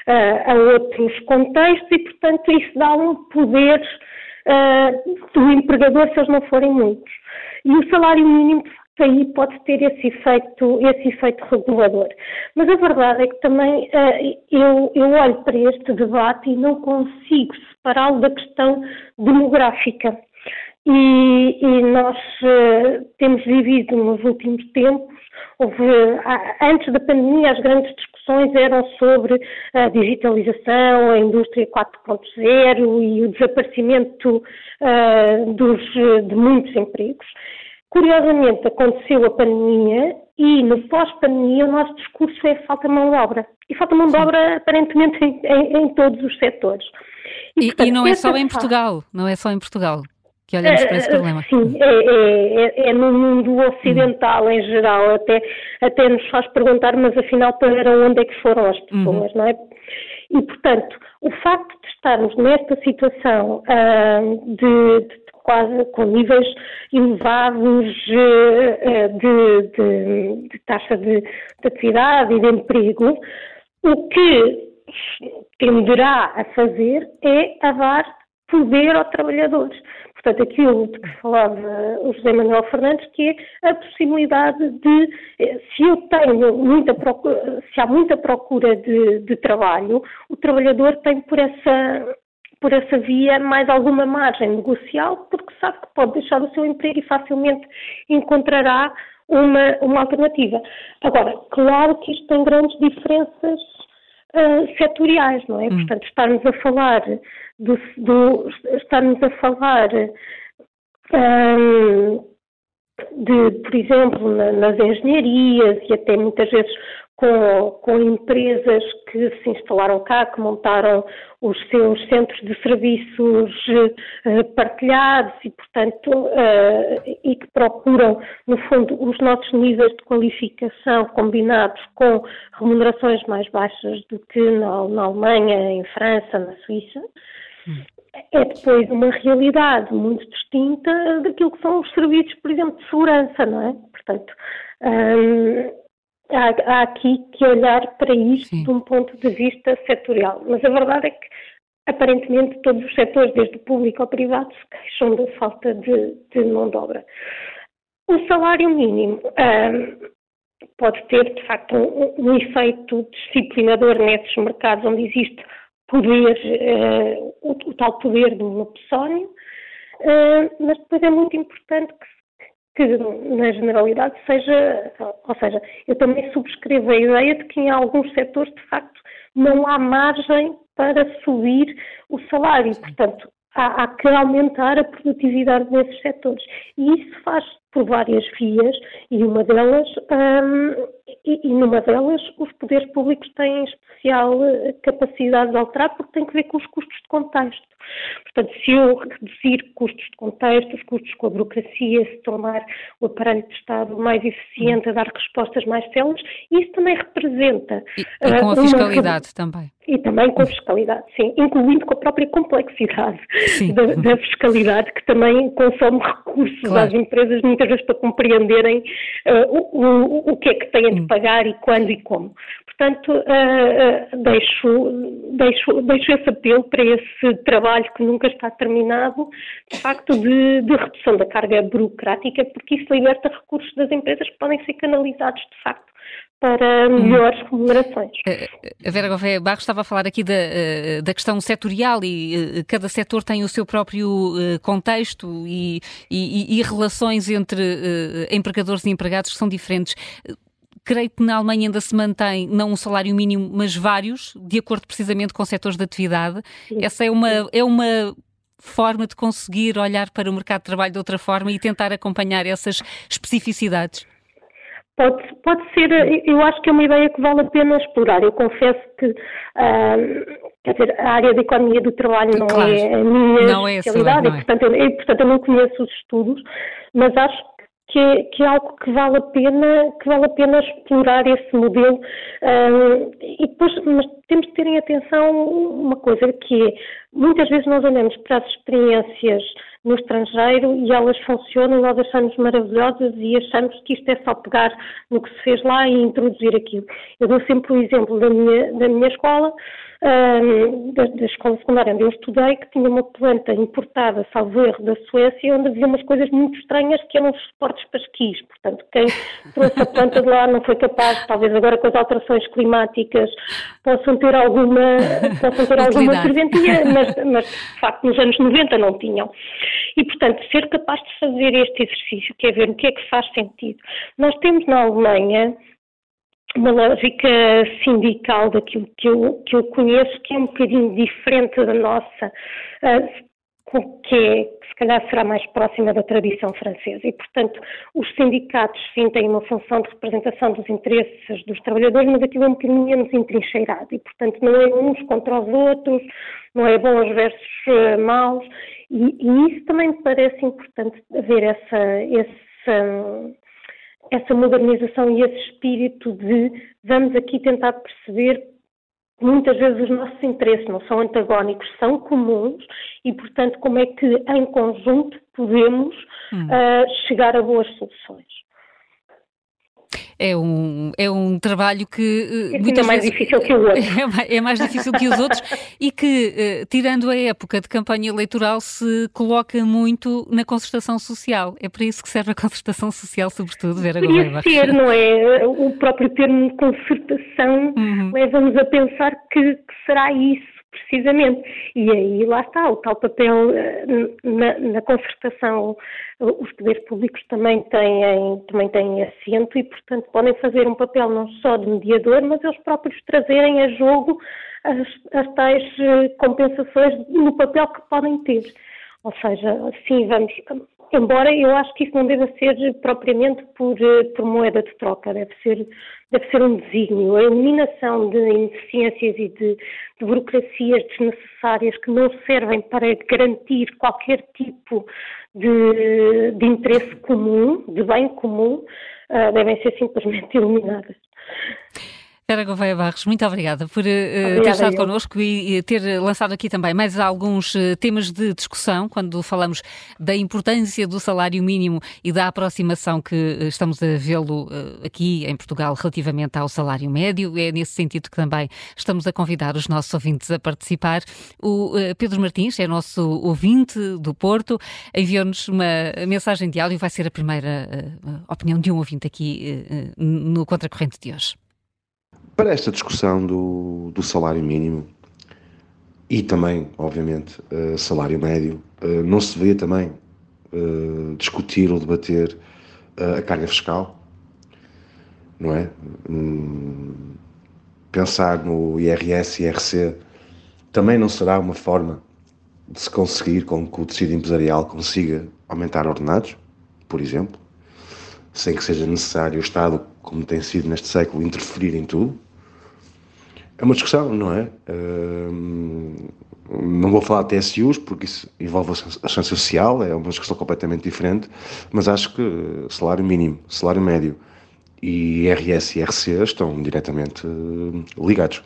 [SPEAKER 5] a, outros contextos e, portanto, isso dá um poder uh, do empregador se eles não forem muitos. E o salário mínimo, aí pode ter esse efeito, esse efeito regulador. Mas a verdade é que também uh, eu, eu olho para este debate e não consigo separá-lo da questão demográfica. E, e nós uh, temos vivido nos últimos tempos, houve, antes da pandemia, as grandes discussões eram sobre a digitalização, a indústria 4.0 e o desaparecimento uh, dos, de muitos empregos. Curiosamente, aconteceu a pandemia e no pós-pandemia o nosso discurso é falta mão de obra. E falta mão de obra aparentemente em, em, em todos os setores.
[SPEAKER 2] E, e, portanto, e não é só em Portugal, não é só em Portugal que olhamos para esse eh, problema.
[SPEAKER 5] Sim, é, é, é, é no mundo ocidental uhum. em geral, até, até nos faz perguntar, mas afinal para onde é que foram as pessoas, uhum. não é? E, portanto, o facto de estarmos nesta situação uh, de, de, quase com níveis elevados uh, de, de, de, taxa de, de atividade e de emprego, o que tenderá a fazer é a dar poder aos trabalhadores. Portanto, aquilo de que falava o José Manuel Fernandes, que é a possibilidade de, eh, se eu tenho muita procura, se há muita procura de, de trabalho, o trabalhador tem por essa, por essa via mais alguma margem negocial, porque sabe que pode deixar o seu emprego e facilmente encontrará uma, uma alternativa. Agora, claro que isto tem grandes diferenças uh, setoriais, não é? Hum. Portanto, estarmos a falar do, do estarmos a falar um, de, por exemplo, na, nas engenharias e até muitas vezes com, com, empresas que se instalaram cá, que montaram os seus centros de serviços uh, partilhados e, portanto, uh, e que procuram, no fundo, os nossos níveis de qualificação combinados com remunerações mais baixas do que na, na Alemanha, em França, na Suíça é depois uma realidade muito distinta daquilo que são os serviços, por exemplo, de segurança, não é? Portanto, hum, há, há, aqui que olhar para isto Sim. de um ponto de vista setorial. Mas a verdade é que, aparentemente, todos os setores, desde o público ao privado, se queixam da falta de, de mão de obra. O salário mínimo um, pode ter, de facto, um, um, efeito disciplinador nesses mercados onde existe poder, uh, o, o, tal poder do monopólio, uh, mas depois é muito importante que, que, na generalidade, seja, ou seja, eu também subscrevo a ideia de que em alguns setores, de facto, não há margem para subir o salário. Portanto, há, há que aumentar a produtividade nesses setores. E isso faz por várias vias e uma delas um, e, e, numa delas os poderes públicos têm especial eh, capacidade de alterar porque tem que ver com os custos de contexto. Portanto, se eu reduzir custos de contexto, os custos com a burocracia, se tornar o aparelho de Estado mais eficiente, a dar respostas mais células, isso também representa.
[SPEAKER 2] E, e com a fiscalidade uma, também.
[SPEAKER 5] E também com a fiscalidade, sim, incluindo com a própria complexidade da, da, fiscalidade, que também consome recursos claro. às empresas, muitas vezes para compreenderem uh, o, o, o que é que têm de hum. pagar e quando e como. Portanto, uh, uh, deixo, deixo, deixo esse apelo para esse trabalho que nunca está terminado, de facto, de, de redução da carga burocrática, porque isso liberta recursos das empresas que podem ser canalizados, de facto, para melhores hum. remunerações.
[SPEAKER 2] Eh, a Vera Gouveia Barros estava a falar aqui da, da questão setorial e cada setor tem o seu próprio contexto e, e, e relações entre empregadores e empregados que são diferentes creio que na Alemanha ainda se mantém não um salário mínimo, mas vários, de acordo precisamente com setores de atividade. Sim. Essa é uma, é uma forma de conseguir olhar para o mercado de trabalho de outra forma e tentar acompanhar essas especificidades?
[SPEAKER 5] Pode, pode ser, eu acho que é uma ideia que vale a pena explorar. Eu confesso que uh, quer dizer, a área da economia do trabalho não claro. é a minha não especialidade, é, não é? e, portanto, eu, portanto eu não conheço os estudos, mas acho que é, que é algo que vale a pena, que vale a pena explorar esse modelo. Um, e depois, mas temos de ter em atenção uma coisa que é, muitas vezes nós olhamos para as experiências no estrangeiro e elas funcionam nós achamos maravilhosas e achamos que isto é só pegar no que se fez lá e introduzir aquilo. Eu dou sempre o exemplo da minha, da minha escola, da, da, escola secundária onde eu estudei, que tinha uma planta importada, salvo erro, da Suécia, onde havia umas coisas muito estranhas que eram os suportes para esquis. Portanto, quem trouxe a planta de lá não foi capaz, talvez agora com as alterações climáticas possam ter alguma, possam ter alguma <laughs> serventia, <laughs> mas, mas de facto nos anos 90 não tinham. E, portanto, ser capaz de fazer este exercício, que é ver o que é que faz sentido. Nós temos na Alemanha uma lógica sindical daquilo que eu, que eu conheço, que é um bocadinho diferente da nossa, uh, que, é, se calhar será mais próxima da tradição francesa. E, portanto, os sindicatos sim têm uma função de representação dos interesses dos trabalhadores, mas aquilo é um bocadinho menos entrincheirado. E, portanto, não é uns contra os outros, não é bons versus uh, maus. E, e, isso também me parece importante haver essa, essa essa modernização e esse espírito de vamos aqui tentar perceber muitas vezes os nossos interesses não são antagónicos, são comuns e, portanto, como é que em conjunto podemos hum. uh, chegar a boas soluções
[SPEAKER 2] é um, é um trabalho que
[SPEAKER 5] uh, muitas é mais vezes, difícil que o outro. <laughs>
[SPEAKER 2] É, é, mais difícil que os outros e que, uh, tirando a época de campanha eleitoral, se coloca muito na concertação social. É para isso que serve a concertação social, sobretudo, Vera
[SPEAKER 5] Podia ser, não é? O próprio termo concertação uhum. leva-nos a pensar que, que será isso precisamente. E aí lá está, o tal papel eh, na, na concertação, os poderes públicos também têm, também têm assento e, portanto, podem fazer um papel não só de mediador, mas eles próprios trazerem a jogo as, as tais eh, compensações no papel que podem ter. Ou seja, sim, vamos. Embora eu acho que isso não deva ser propriamente por, eh, por moeda de troca, deve ser, deve ser um desígnio. A eliminação de ineficiências e de, de burocracias desnecessárias que não servem para garantir qualquer tipo de, de interesse comum, de bem comum, uh, devem ser simplesmente <laughs> eliminadas.
[SPEAKER 2] Vera Gouveia Barros, muito obrigada por uh, ter estado connosco e, e, ter lançado aqui também mais alguns uh, temas de discussão quando falamos da importância do salário mínimo e da aproximação que uh, estamos a vê-lo aqui em Portugal relativamente ao salário médio. É nesse sentido que também estamos a convidar os nossos ouvintes a participar. O Pedro Martins é nosso ouvinte do Porto, enviou-nos uma mensagem de áudio, vai ser a primeira opinião de um ouvinte aqui no Contracorrente de hoje
[SPEAKER 6] para esta discussão do, do salário mínimo e também, obviamente, uh, salário médio, uh, não se vê também uh, discutir ou debater a carga fiscal, não é? Hum, pensar no IRS e IRC também não será uma forma de se conseguir com que o tecido empresarial consiga aumentar ordenados, por exemplo, sem que seja necessário o Estado, como tem sido neste século, interferir em tudo. É uma discussão, não é? Uh, não vou falar de TSUs, porque isso envolve a ciência social, é uma discussão completamente diferente, mas acho que salário mínimo, salário médio e IRS e IRC estão diretamente uh, ligados.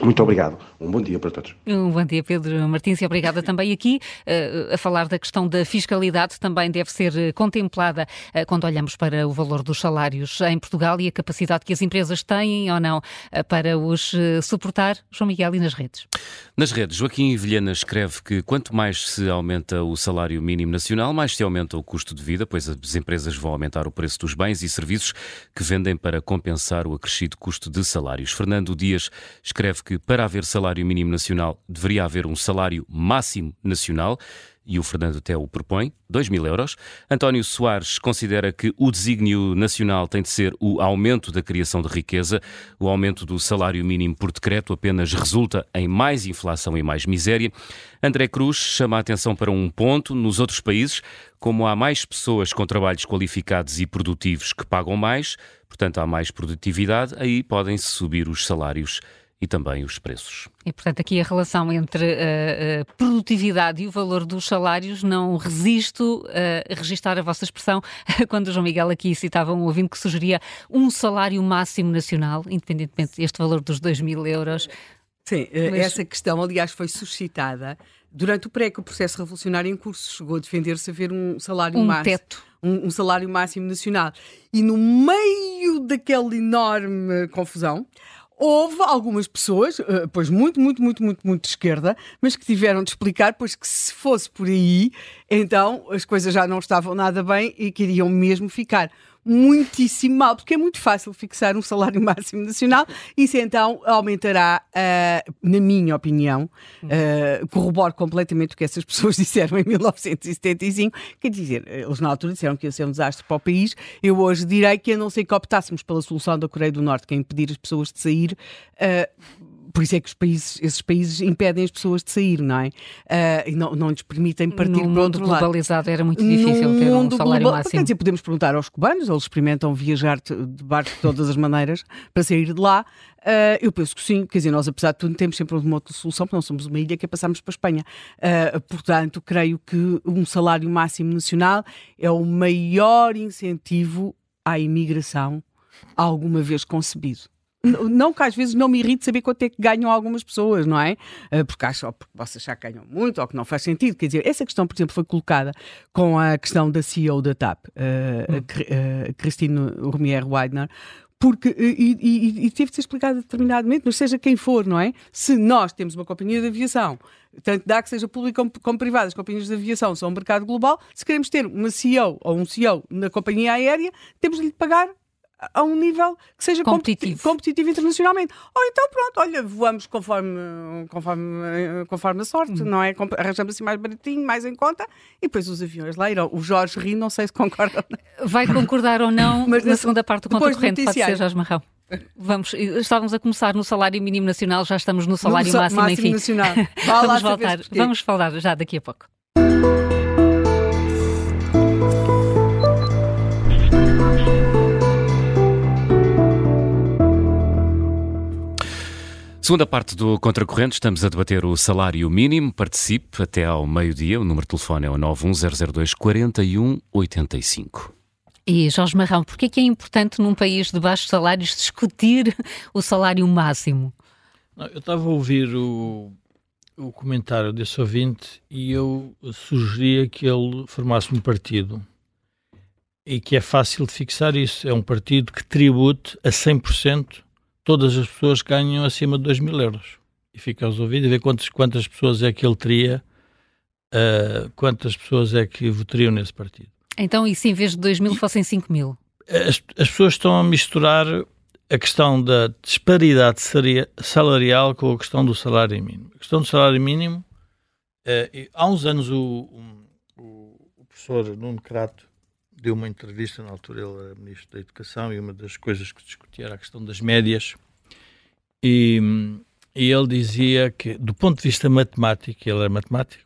[SPEAKER 6] Muito obrigado. Um bom dia para todos.
[SPEAKER 2] Um bom dia, Pedro Martins, e obrigada também aqui uh, a falar da questão da fiscalidade, também deve ser eh, contemplada uh, quando olhamos para o valor dos salários em Portugal e a capacidade que as empresas têm ou não uh, para os suportar. João Miguel, e nas redes?
[SPEAKER 1] Nas redes, Joaquim Vilhena escreve que quanto mais se aumenta o salário mínimo nacional, mais se aumenta o custo de vida, pois as empresas vão aumentar o preço dos bens e serviços que vendem para compensar o acrescido custo de salários. Fernando Dias escreve que para haver salário mínimo nacional deveria haver um salário máximo nacional e o Fernando até o propõe, 2 mil euros. António Soares considera que o desígnio nacional tem de ser o aumento da criação de riqueza. O aumento do salário mínimo por decreto apenas resulta em mais inflação e mais miséria. André Cruz chama a atenção para um ponto. Nos outros países, como há mais pessoas com trabalhos qualificados e produtivos que pagam mais, portanto há mais produtividade, aí podem-se subir os salários e também os preços.
[SPEAKER 2] E, portanto, aqui a relação entre a, eh, a produtividade e o valor dos salários, não resisto a registrar a vossa expressão <laughs> quando o João Miguel aqui citava um ouvinte que sugeria um salário máximo nacional, independentemente deste valor dos 2 mil euros.
[SPEAKER 3] Sim, eh, Mas... essa questão, aliás, foi suscitada durante o pré que o processo revolucionário em curso chegou a defender-se a haver um salário
[SPEAKER 2] um
[SPEAKER 3] máximo.
[SPEAKER 2] Teto.
[SPEAKER 3] Um, um, salário máximo nacional. E no meio daquela enorme confusão, houve algumas pessoas, eh, pois muito, muito, muito, muito, muito de esquerda, mas que tiveram de explicar, pois que se fosse por aí, então as coisas já não estavam nada bem e queriam mesmo ficar muitíssimo mal, porque é muito fácil fixar um salário <laughs> máximo nacional. Isso então aumentará, uh, na minha opinião, uh, corroboro completamente o que essas pessoas <laughs> disseram em 1975. Quer dizer, eles na altura disseram que ia ser um desastre para o país. Eu hoje direi que, a não ser que optássemos pela solução da Coreia do Norte, que é impedir as pessoas de sair. Uh, por isso é que os países, esses países impedem as pessoas de sair, não é? Uh, e não, não lhes permitem partir no
[SPEAKER 2] para
[SPEAKER 3] outro
[SPEAKER 2] lado. globalizado era muito difícil ter um salário global, máximo.
[SPEAKER 3] Quer dizer, podemos perguntar aos cubanos, eles experimentam viajar de barco de todas as maneiras para sair de lá. Uh, eu penso que sim, quer dizer, nós apesar de tudo temos sempre uma outra solução, porque não somos uma ilha que é passarmos para a Espanha. Uh, portanto, creio que um salário máximo nacional é o maior incentivo à imigração alguma vez concebido não que às vezes não me irrite saber quanto é que ganham algumas pessoas, não é? Ah, porque acho, ou posso achar que ganham muito, ou que não faz sentido. Quer dizer, essa questão, por exemplo, foi colocada com a questão da CEO da TAP, uh, hum. a Christine Romier Weidner, porque, e, e, e, teve de ser explicado determinadamente, mas seja quem for, não é? Se nós temos uma companhia de aviação, tanto dá que seja pública como, como privada, as companhias de aviação são um mercado global, se queremos ter uma CEO ou um CEO na companhia aérea, temos de lhe pagar a um nível que seja competitivo, competitivo internacionalmente. Ou então, pronto, olha, voamos conforme, conforme, conforme a sorte, hum. não é? Arranjamos assim mais baratinho, mais em conta, e depois os aviões lá irão. O Jorge ri, não sei se concorda.
[SPEAKER 2] Vai concordar ou não <laughs> Mas na segunda parte do conta corrente, pode ser Jorge Marrão. Vamos, estávamos a começar no salário mínimo nacional, já estamos no salário no máximo, máximo enfim.
[SPEAKER 3] Nacional. <laughs>
[SPEAKER 2] Vamos voltar, vamos falar já daqui a pouco.
[SPEAKER 1] Segunda parte do Contracorrente, estamos a debater o salário mínimo. Participe até ao meio-dia. O número de telefone é o 91002 4185.
[SPEAKER 2] E Jorge Marrão, por que é importante num país de baixos salários discutir o salário máximo?
[SPEAKER 4] Eu estava a ouvir o, o comentário desse ouvinte e eu sugeria que ele formasse um partido e que é fácil de fixar isso. É um partido que tribute a 100% todas as pessoas ganham acima de 2 mil euros. E fica aos ouvidos e ver quantas, quantas pessoas é que ele teria, uh, quantas pessoas é que votariam nesse partido.
[SPEAKER 2] Então, e se em vez de 2 mil fossem 5 mil?
[SPEAKER 4] As, as pessoas estão a misturar a questão da disparidade salarial com a questão do salário mínimo. A questão do salário mínimo, uh, há uns anos o, o, o professor Nuno Crato deu uma entrevista, na altura ele era Ministro da Educação, e uma das coisas que discutia era a questão das médias, e, e ele dizia que, do ponto de vista matemático, ele era matemático,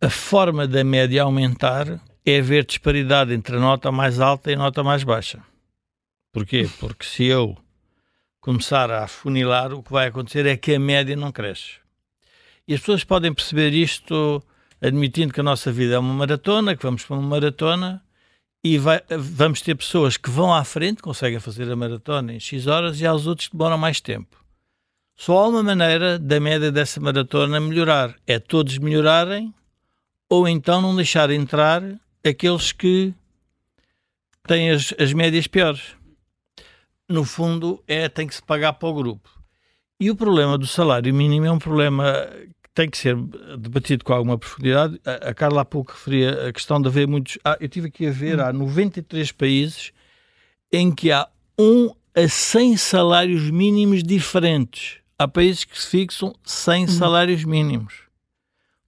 [SPEAKER 4] a forma da média aumentar é haver disparidade entre a nota mais alta e a nota mais baixa. Porquê? Porque se eu começar a afunilar, o que vai acontecer é que a média não cresce. E as pessoas podem perceber isto admitindo que a nossa vida é uma maratona, que vamos para uma maratona e vai, vamos ter pessoas que vão à frente, conseguem fazer a maratona em X horas e há os outros que demoram mais tempo. Só há uma maneira da média dessa maratona melhorar: é todos melhorarem ou então não deixar entrar aqueles que têm as, as médias piores. No fundo, é tem que se pagar para o grupo. E o problema do salário mínimo é um problema tem que ser debatido com alguma profundidade. A, a Carla há pouco referia a questão de haver muitos. Ah, eu tive aqui a ver, há 93 países em que há 1 a 100 salários mínimos diferentes. Há países que se fixam 100 uhum. salários mínimos.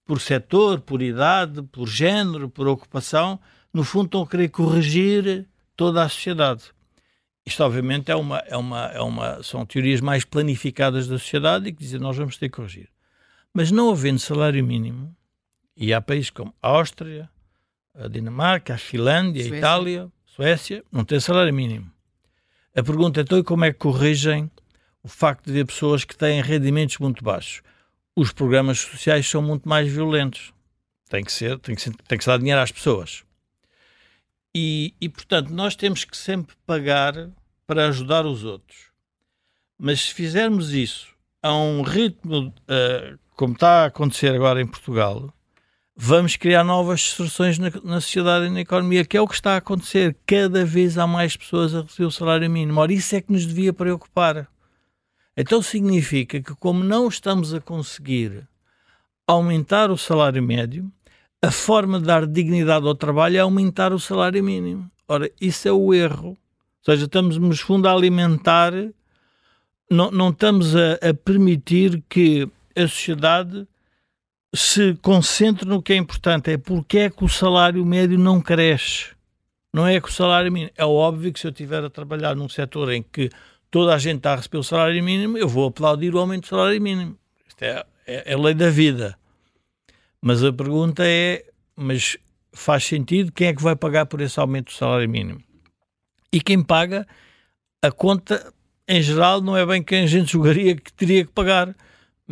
[SPEAKER 4] Por setor, por idade, por género, por ocupação. No fundo, estão a querer corrigir toda a sociedade. Isto, obviamente, é uma, é uma, é uma, são teorias mais planificadas da sociedade e que dizem nós vamos ter que corrigir. Mas não havendo salário mínimo, e há países como a Áustria, a Dinamarca, a Finlândia, Suécia. a Itália, Suécia, não tem salário mínimo. A pergunta é então como é que corrigem o facto de haver pessoas que têm rendimentos muito baixos? Os programas sociais são muito mais violentos. Tem que ser, tem que, ser, tem que se dar dinheiro às pessoas. E, e, portanto, nós temos que sempre pagar para ajudar os outros. Mas se fizermos isso a um ritmo uh, como está a acontecer agora em Portugal, vamos criar novas distorções na, na, sociedade e na economia, que é o que está a acontecer. Cada vez há mais pessoas a receber o salário mínimo. Ora, isso é que nos devia preocupar. Então significa que, como não estamos a conseguir aumentar o salário médio, a forma de dar dignidade ao trabalho é aumentar o salário mínimo. Ora, isso é o erro. Ou seja, estamos, nos fundo, a alimentar, não, não estamos a, a permitir que a sociedade se concentre no que é importante, é porque é que o salário médio não cresce. Não é que o salário mínimo. É óbvio que se eu estiver a trabalhar num setor em que toda a gente está a receber o salário mínimo, eu vou aplaudir o aumento do salário mínimo. Isto é, é, é lei da vida. Mas a pergunta é: mas faz sentido? Quem é que vai pagar por esse aumento do salário mínimo? E quem paga a conta, em geral, não é bem quem a gente julgaria que teria que pagar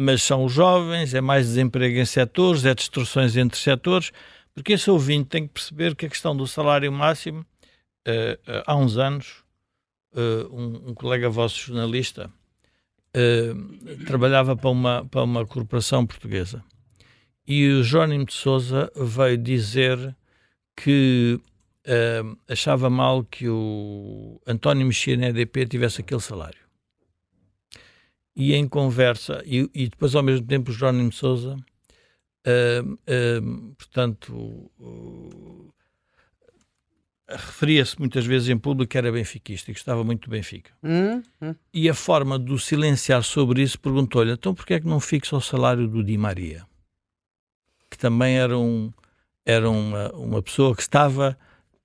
[SPEAKER 4] mas são os jovens, é mais desemprego em setores, é destruções entre setores, porque esse ouvinte tem que perceber que a questão do salário máximo, uh, uh, há uns anos, uh, um, um, colega vosso jornalista trabalhava para uma, para uma corporação portuguesa. E o Jónimo de Souza veio dizer que achava mal que o António Mexia na EDP tivesse aquele salário e em conversa, e, e depois ao mesmo tempo o Jerónimo Souza, uh, uh, portanto, uh, referia-se muitas vezes em público que era benfiquista e gostava muito do Benfica. Hum, hum. E a forma de o silenciar sobre isso perguntou-lhe, então porquê é que não fixa o salário do Di Maria? Que também era, um, era uma, uma pessoa que estava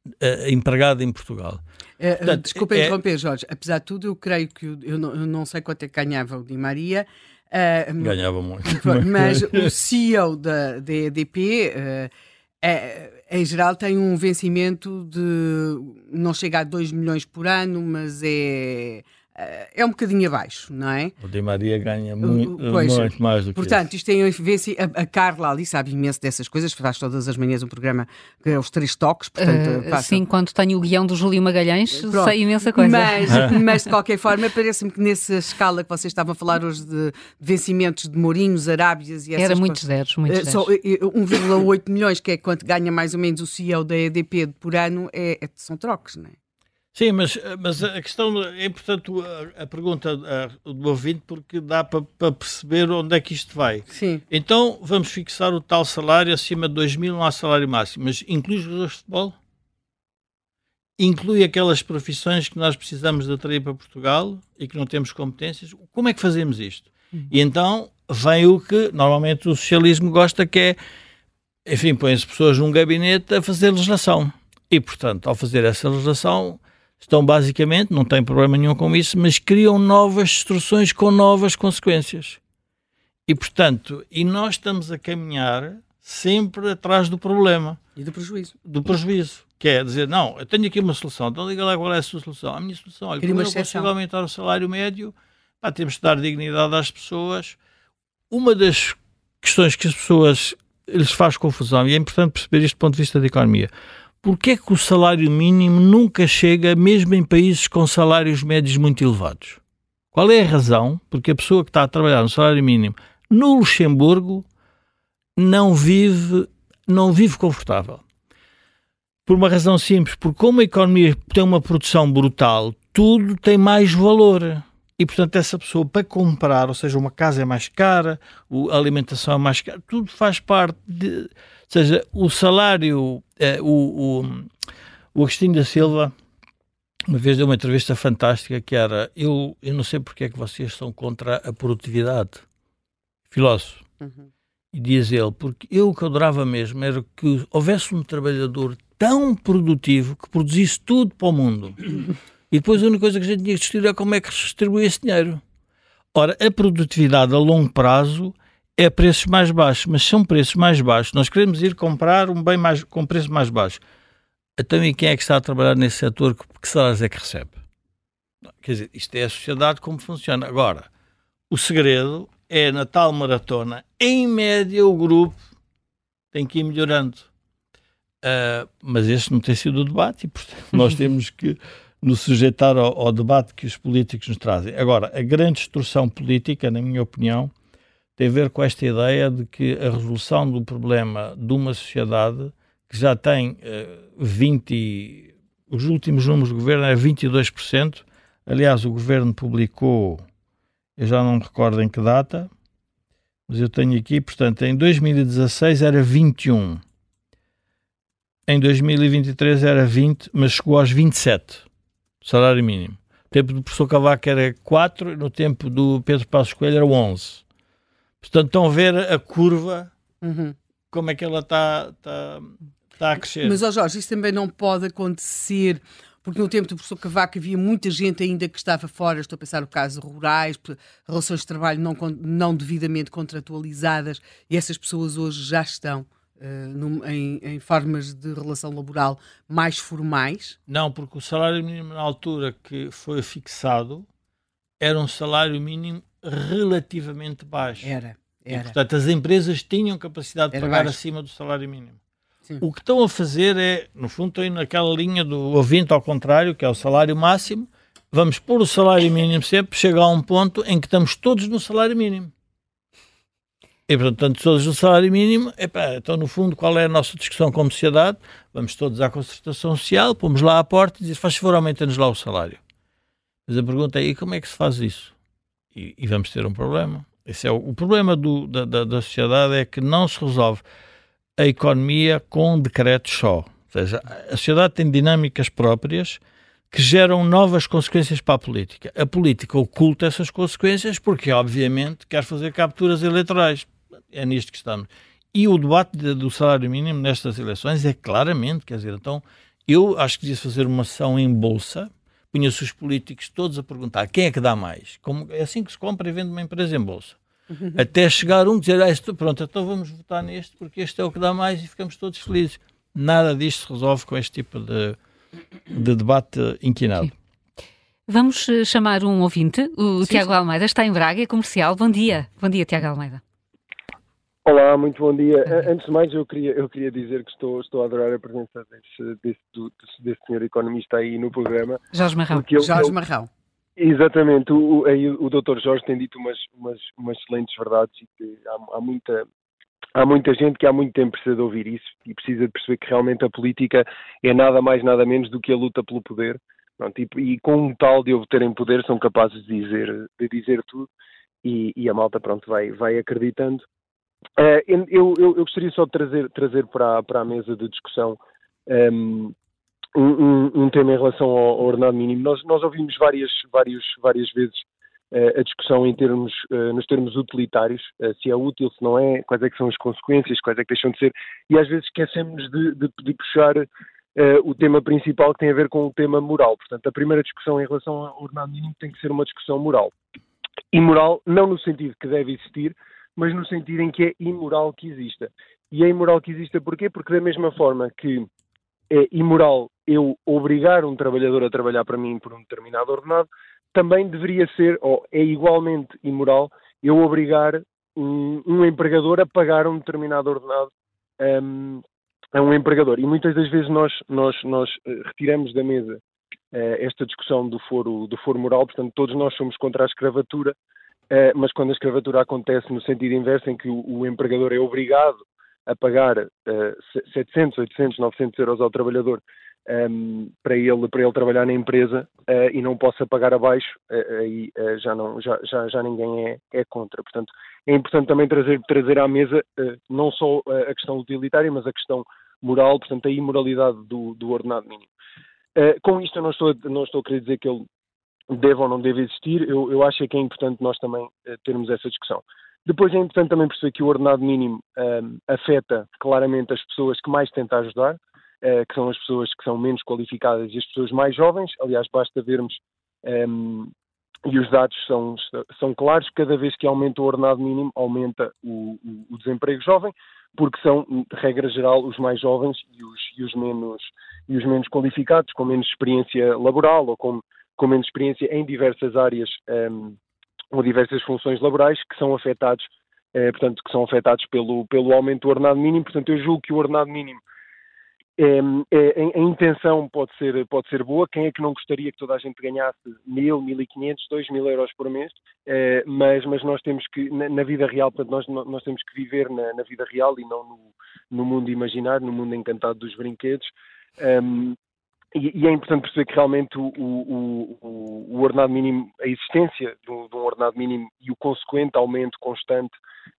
[SPEAKER 4] uh, empregada em Portugal.
[SPEAKER 3] É, Portanto, desculpa é, interromper, Jorge. Apesar de tudo, eu creio que eu não, eu não sei quanto é que ganhava o Di Maria.
[SPEAKER 4] Uh, Ganhava muito. <laughs>
[SPEAKER 3] Mas o <laughs> CEO da, da EDP, uh, é, em geral, tem um vencimento de. não chega a 2 milhões por ano, mas é é um bocadinho abaixo, não é?
[SPEAKER 4] O Di Maria ganha muito, pois, muito mais do que
[SPEAKER 3] Portanto,
[SPEAKER 4] isso.
[SPEAKER 3] isto tem a ver a, a Carla ali sabe imenso dessas coisas, faz todas as manhãs um programa que é os três toques, portanto...
[SPEAKER 2] Uh, sim, quando tenho o guião do Júlio Magalhães, Pronto. sei imensa coisa.
[SPEAKER 3] Mas, <laughs> mas de qualquer forma, parece-me que nessa escala que vocês estavam a falar hoje de, de vencimentos de Mourinhos, Arábias e essas
[SPEAKER 2] Era muitos zeros, muitos uh,
[SPEAKER 3] zeros. 1,8 milhões, que é quanto ganha mais ou menos o CEO da EDP por ano, é, é, são trocos, não é?
[SPEAKER 4] Sim, mas, mas a questão é importante a, a pergunta do ouvinte porque dá para, para perceber onde é que isto vai.
[SPEAKER 3] Sim.
[SPEAKER 4] Então vamos fixar o tal salário acima de 2 mil, não há salário máximo, mas inclui os jogadores de futebol? Inclui aquelas profissões que nós precisamos de atrair para Portugal e que não temos competências? Como é que fazemos isto? Uhum. E então vem o que normalmente o socialismo gosta, que é, enfim, põem-se pessoas num gabinete a fazer legislação. E, portanto, ao fazer essa legislação estão basicamente, não tem problema nenhum com isso, mas criam novas instruções com novas consequências. E portanto, e nós estamos a caminhar sempre atrás do problema.
[SPEAKER 3] E do prejuízo.
[SPEAKER 4] Do prejuízo. Que é dizer, não, eu tenho aqui uma solução, então diga lá qual é a sua solução. A minha solução, olha, como eu consigo aumentar o salário médio, pá, temos de dar dignidade às pessoas. Uma das questões que as pessoas lhes faz confusão, e é importante perceber isto do ponto de vista da economia, Porquê é que o salário mínimo nunca chega, mesmo em países com salários médios muito elevados? Qual é a razão porque a pessoa que está a trabalhar no salário mínimo no Luxemburgo não vive, não vive confortável? Por uma razão simples, porque como a economia tem uma produção brutal, tudo tem mais valor. E, portanto, essa pessoa para comprar, ou seja, uma casa é mais cara, a alimentação é mais cara, tudo faz parte de seja, o salário, eh, o, o, o Agostinho da Silva, uma vez deu uma entrevista fantástica que era eu, eu não sei porque é que vocês são contra a produtividade. Filósofo. Uhum. E diz ele, porque eu o que adorava mesmo era que houvesse um trabalhador tão produtivo que produzisse tudo para o mundo. <coughs> E depois a única coisa que a gente tinha que discutir é como é que distribui esse dinheiro. Ora, a produtividade a longo prazo é preços mais baixos, mas são preços mais baixos. Nós queremos ir comprar um bem mais, com preço mais baixo. Então, e quem é que está a trabalhar nesse setor? Que, que salários é que recebe? Quer dizer, isto é a sociedade como funciona. Agora, o segredo é na tal maratona, em média, o grupo tem que ir melhorando. Uh, mas este não tem sido o debate e, portanto, nós <laughs> temos que nos sujeitar ao, ao debate que os políticos nos trazem. Agora, a grande distorção política, na minha opinião, tem a ver com esta ideia de que a resolução do problema de uma sociedade que já tem uh, eh, 20, os últimos números do governo é 22%. Aliás, o governo publicou, eu já não me recordo em que data, mas eu tenho aqui, portanto, em 2016 era 21. Em 2023 era 20, mas chegou aos 27, salário mínimo. No tempo do professor Cavaco era 4, no tempo do Pedro Passos Coelho era 11. Portanto, estão a ver a curva, uhum. como é que ela está tá, tá a crescer.
[SPEAKER 3] Mas, ó Jorge, isso também não pode acontecer porque no tempo do professor Cavaco havia muita gente ainda que estava fora, estou a pensar no caso rurais, relações de trabalho não, não devidamente contratualizadas, e essas pessoas hoje já estão uh, num, em, em, formas de relação laboral mais formais?
[SPEAKER 4] Não, porque o salário mínimo na altura que foi fixado era um salário mínimo relativamente baixo.
[SPEAKER 3] Era. era.
[SPEAKER 4] E, portanto, as empresas tinham capacidade de era pagar baixo. acima do salário mínimo. Sim. O que estão a fazer é, no fundo, estão indo naquela linha do ouvinte ao contrário, que é o salário máximo. Vamos pôr o salário mínimo sempre, chegar a um ponto em que estamos todos no salário mínimo. E, portanto, todos no salário mínimo, epá, então, no fundo, qual é a nossa discussão como sociedade? Vamos todos à concertação social, pomos lá à porta e dizemos, faz favor, aumenta-nos lá o salário. Mas a pergunta é, e como é que se faz isso? E, e vamos ter um problema. Esse é o, o problema do, da, da, da, sociedade é que não se resolve a economia com decretos só. Ou seja, a sociedade tem dinâmicas próprias que geram novas consequências para a política. A política oculta essas consequências porque, obviamente, quer fazer capturas eleitorais. É nisto que estamos. E o debate de, do salário mínimo nestas eleições é claramente, quer dizer, então, eu acho que devia fazer uma ação em bolsa punha-se os políticos todos a perguntar quem é que dá mais. Como, é assim que se compra e vende uma empresa em bolsa. Uhum. Até chegar um dizer, ah, isto, pronto, então vamos votar neste porque este é o que dá mais e ficamos todos felizes. Nada disto se resolve com este tipo de, de debate inquinado.
[SPEAKER 2] Vamos eh, chamar um ouvinte, o sim, Tiago sim. Almeida, está em Braga, é comercial. Bom dia. Bom dia, Tiago Almeida.
[SPEAKER 7] Olá, muito bom dia. Antes de mais, eu queria, eu queria dizer que estou, estou a adorar a presença desse, desse, desse senhor economista aí no programa.
[SPEAKER 2] Jorge Marrão.
[SPEAKER 3] Eu, Jorge Marrão.
[SPEAKER 7] Exatamente, o, o, o Dr. Jorge tem dito umas, umas, umas excelentes verdades e que há, há, muita, há muita gente que há muito tempo precisa de ouvir isso e precisa de perceber que realmente a política é nada mais, nada menos do que a luta pelo poder. Pronto, e, e com um tal de obterem poder são capazes de dizer, de dizer tudo e, e a malta pronto, vai, vai acreditando. Uh, eu, eu, eu, gostaria só de trazer, trazer para, para a mesa de discussão um, um, um, tema em relação ao, ao ordenado mínimo. Nós, nós ouvimos várias, várias, várias vezes uh, a discussão em termos, uh, nos termos utilitários, uh, se é útil, se não é, quais é que são as consequências, quais é que deixam de ser, e às vezes esquecemos de, de, de puxar o tema principal que tem a ver com o tema moral. Portanto, a primeira discussão em relação ao ordenado mínimo tem que ser uma discussão moral. E moral não no sentido que deve existir, mas no sentido em que é imoral que exista. E é imoral que exista porquê? Porque da mesma forma que é imoral eu obrigar um trabalhador a trabalhar para mim por um determinado ordenado, também deveria ser, ou é igualmente imoral, eu obrigar um, um empregador a pagar um determinado ordenado um, a um empregador. E muitas das vezes nós, nós, nós eh, retiramos da mesa uh, esta discussão do foro, do foro moral, portanto, todos nós somos contra a escravatura, mas quando a escravatura acontece no sentido inverso, em que o, o empregador é obrigado a pagar uh, 700, 800, 900 euros ao trabalhador um, ehm, para, ele, para ele trabalhar na empresa uh, e não possa pagar abaixo, uh, aí uh, já, não, já, já, já ninguém é, é contra. Portanto, é importante também trazer, trazer à mesa não só a questão utilitária, mas a questão moral, portanto, a imoralidade do, do ordenado mínimo. com isto, eu não estou, não estou a querer dizer que ele deve ou não deve existir, eu, eu acho que é importante nós também termos essa discussão. Depois é importante também perceber que o ordenado mínimo um, afeta claramente as pessoas que mais tenta ajudar, uh, que são as pessoas que são menos qualificadas e as pessoas mais jovens. Aliás, basta vermos, um, e os dados são, são claros, cada vez que aumenta o ordenado mínimo, aumenta o, o, o desemprego jovem, porque são, de regra geral, os mais jovens e os, e os, menos, e os menos qualificados, com menos experiência laboral ou com, com menos experiência em diversas áreas um, ou diversas funções laborais que são afetados, eh, portanto, que são afetados pelo, pelo aumento do ordenado mínimo. Portanto, eu julgo que o ordenado mínimo é, é, a intenção pode ser, pode ser boa. Quem é que não gostaria que toda a gente ganhasse mil, mil e quinhentos, dois mil euros por mês? É, mas, mas nós temos que, na, na, vida real, portanto, nós, nós temos que viver na, na vida real e não no, no, mundo imaginário, no mundo encantado dos brinquedos. Um, e, e, é importante perceber que realmente o, o, o, o ordenado mínimo, a existência de um, de um, ordenado mínimo e o consequente aumento constante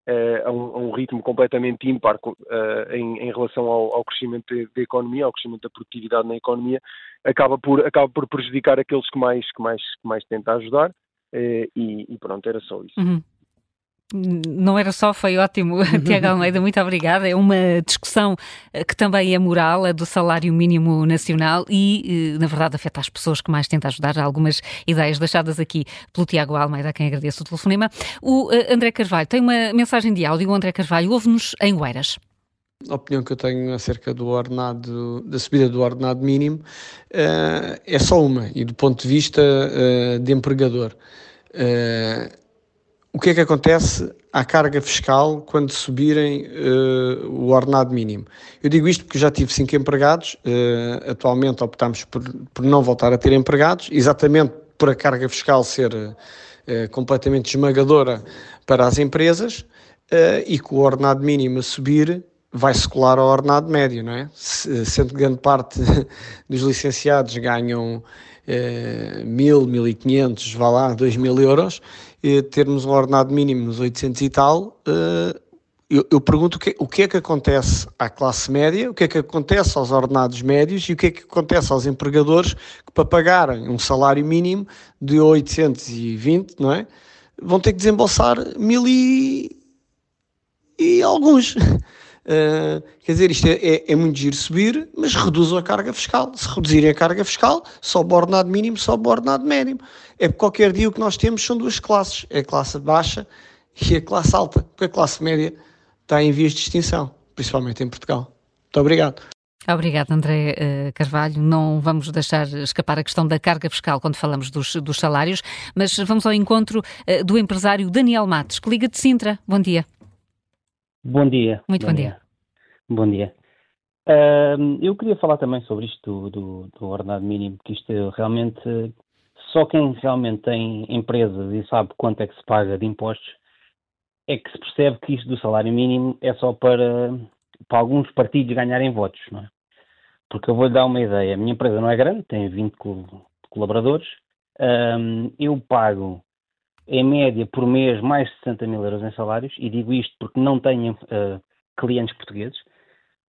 [SPEAKER 7] uh, a, um, a, um, ritmo completamente ímpar uh, em, em, relação ao, ao crescimento da economia, ao crescimento da produtividade na economia, acaba por, acaba por prejudicar aqueles que mais, que mais, que mais tenta ajudar. Uh, e, e, pronto, era só isso.
[SPEAKER 2] Uhum. Não era só, foi ótimo, <laughs> Tiago <laughs> Almeida, muito obrigada. É uma discussão eh, que também é moral, a do salário mínimo nacional e, eh, na verdade, afeta as pessoas que mais tentam ajudar. Há algumas ideias deixadas aqui pelo Tiago Almeida, a quem agradeço o telefonema. O eh, André Carvalho tem uma mensagem de áudio. O André Carvalho ouve-nos em Oeiras.
[SPEAKER 8] A opinião que eu tenho acerca do ordenado, da subida do ordenado mínimo, é só uma, e do ponto de vista de empregador o que é que acontece à carga fiscal quando subirem uh, o ordenado mínimo? Eu digo isto porque já tive cinco empregados, uh, atualmente optamos por, por, não voltar a ter empregados, exatamente por a carga fiscal ser uh, completamente esmagadora para as empresas e que o ordenado mínimo a subir vai-se colar ao ordenado médio, não é? Sendo que grande parte <laughs> dos licenciados ganham mil, mil e quinhentos, vá lá, dois mil euros, termos um ordenado mínimo nos 800 e tal, eh, eu, eu, pergunto o que, o que é que acontece à classe média, o que é que acontece aos ordenados médios e o que é que acontece aos empregadores que para pagarem um salário mínimo de 820, não é? Vão ter que desembolsar mil e, e alguns. Uh, quer dizer, isto é, é, é, muito giro subir, mas reduzam a carga fiscal. Se reduzirem a carga fiscal, só o ordenado mínimo, só o ordenado mínimo. É porque qualquer dia o que nós temos são duas classes: é a classe baixa e a classe alta, porque a classe média está em vias de extinção, principalmente em Portugal. Muito obrigado.
[SPEAKER 2] Obrigada, André uh, Carvalho. Não vamos deixar escapar a questão da carga fiscal quando falamos dos, dos salários, mas vamos ao encontro uh, do empresário Daniel Matos, que liga de Sintra. Bom dia.
[SPEAKER 9] Bom dia.
[SPEAKER 2] Muito bom, bom dia. dia.
[SPEAKER 9] Bom dia. Uh, eu queria falar também sobre isto do, do, do ordenado mínimo, que isto é realmente só quem realmente tem empresas e sabe quanto é que se paga de impostos é que se percebe que isto do salário mínimo é só para, para alguns partidos ganharem votos, não é? Porque eu vou-lhe dar uma ideia. A minha empresa não é grande, tem 20 colaboradores. Um, eu pago, em média, por mês, mais de 60 mil euros em salários, e digo isto porque não tenho uh, clientes portugueses,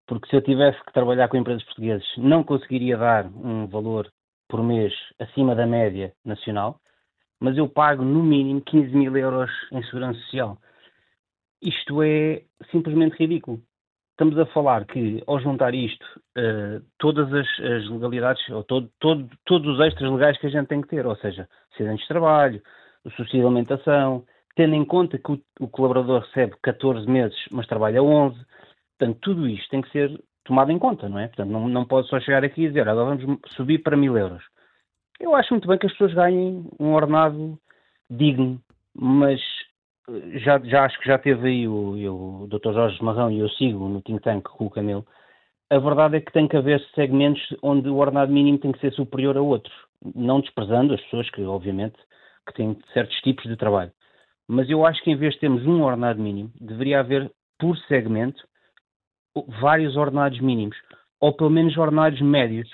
[SPEAKER 9] porque se eu tivesse que trabalhar com empresas portuguesas, não conseguiria dar um valor por mês acima da média nacional, mas eu pago no mínimo 15 mil euros em segurança social. Isto é simplesmente ridículo. Estamos a falar que, ao juntar isto, uh, todas as, as, legalidades, ou todo, todo, todos os extras legais que a gente tem que ter, ou seja, acidentes de trabalho, subsídio de alimentação, tendo em conta que o, o, colaborador recebe 14 meses, mas trabalha 11, portanto, tudo isto tem que ser tomado em conta, não é? Portanto, não, não pode só chegar aqui e dizer, agora vamos subir para mil euros. Eu acho muito bem que as pessoas ganhem um ordenado digno, mas já, já acho que já teve aí o, o Dr. Jorge Marrão e eu sigo no think tank com o Camilo. A verdade é que tem que haver segmentos onde o ordenado mínimo tem que ser superior a outros, não desprezando as pessoas que, obviamente, que têm certos tipos de trabalho. Mas eu acho que em vez de termos um ordenado mínimo, deveria haver, por segmento, vários ordenados mínimos, ou pelo menos ordenados médios.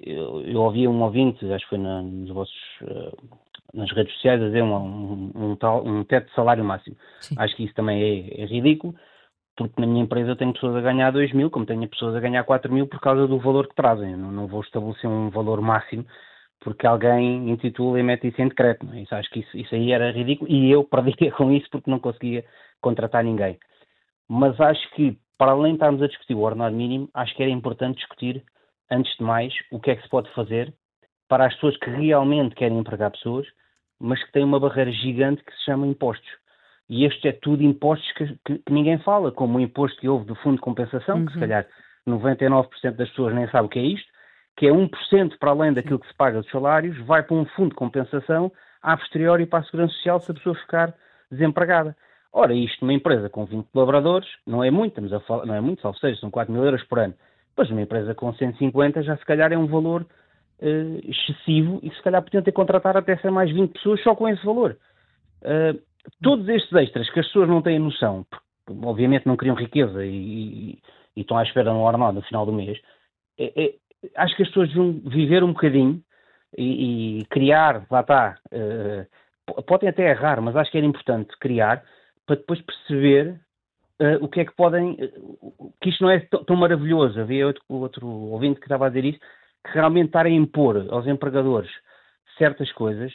[SPEAKER 9] Eu, eu ouvi um ouvinte, acho que foi na, nos vossos uh, nas redes sociais a dizer um, um, um, tal, um teto de salário máximo. Sim. Acho que isso também é, é, ridículo, porque na minha empresa eu tenho pessoas a ganhar 2 mil, como tenho pessoas a ganhar 4 mil por causa do valor que trazem. Não, não vou estabelecer um valor máximo porque alguém intitula e mete isso em decreto. Não é? isso, acho que isso, isso aí era ridículo e eu <laughs> perdia com isso porque não conseguia contratar ninguém. Mas acho que, para além de estarmos a discutir o ordenado mínimo, acho que era importante discutir, antes de mais, o que é que se pode fazer para as pessoas que realmente querem empregar pessoas mas que tem uma barreira gigante que se chama impostos. E este é tudo impostos que, que, que ninguém fala, como o imposto que houve do Fundo de Compensação, uhum. que se uhum. calhar 99% das pessoas nem sabem o que é isto, que é 1% para além daquilo que se paga dos salários, vai para um fundo de compensação, a posteriori para a Segurança Social se a pessoa ficar desempregada. Ora, isto numa empresa com 20 colaboradores, não é muito, estamos a falar, não é muito, ou seja, são 4 mil euros por ano. Pois uma empresa com 150 já se calhar é um valor uh, excessivo e se calhar podiam ter contratar até ser mais 20 pessoas só com esse valor. Uh, todos estes extras que as pessoas não têm noção, porque obviamente não criam riqueza e, e, e estão à espera de um ordenado no final do mês, é, é, acho que as pessoas deviam viver um bocadinho e, e criar, lá está, uh, podem até errar, mas acho que era importante criar para depois perceber uh, o que é que podem, uh, que isto não é tão maravilhoso. Havia outro, outro ouvinte que estava a dizer isso, que realmente estar a impor aos empregadores certas coisas,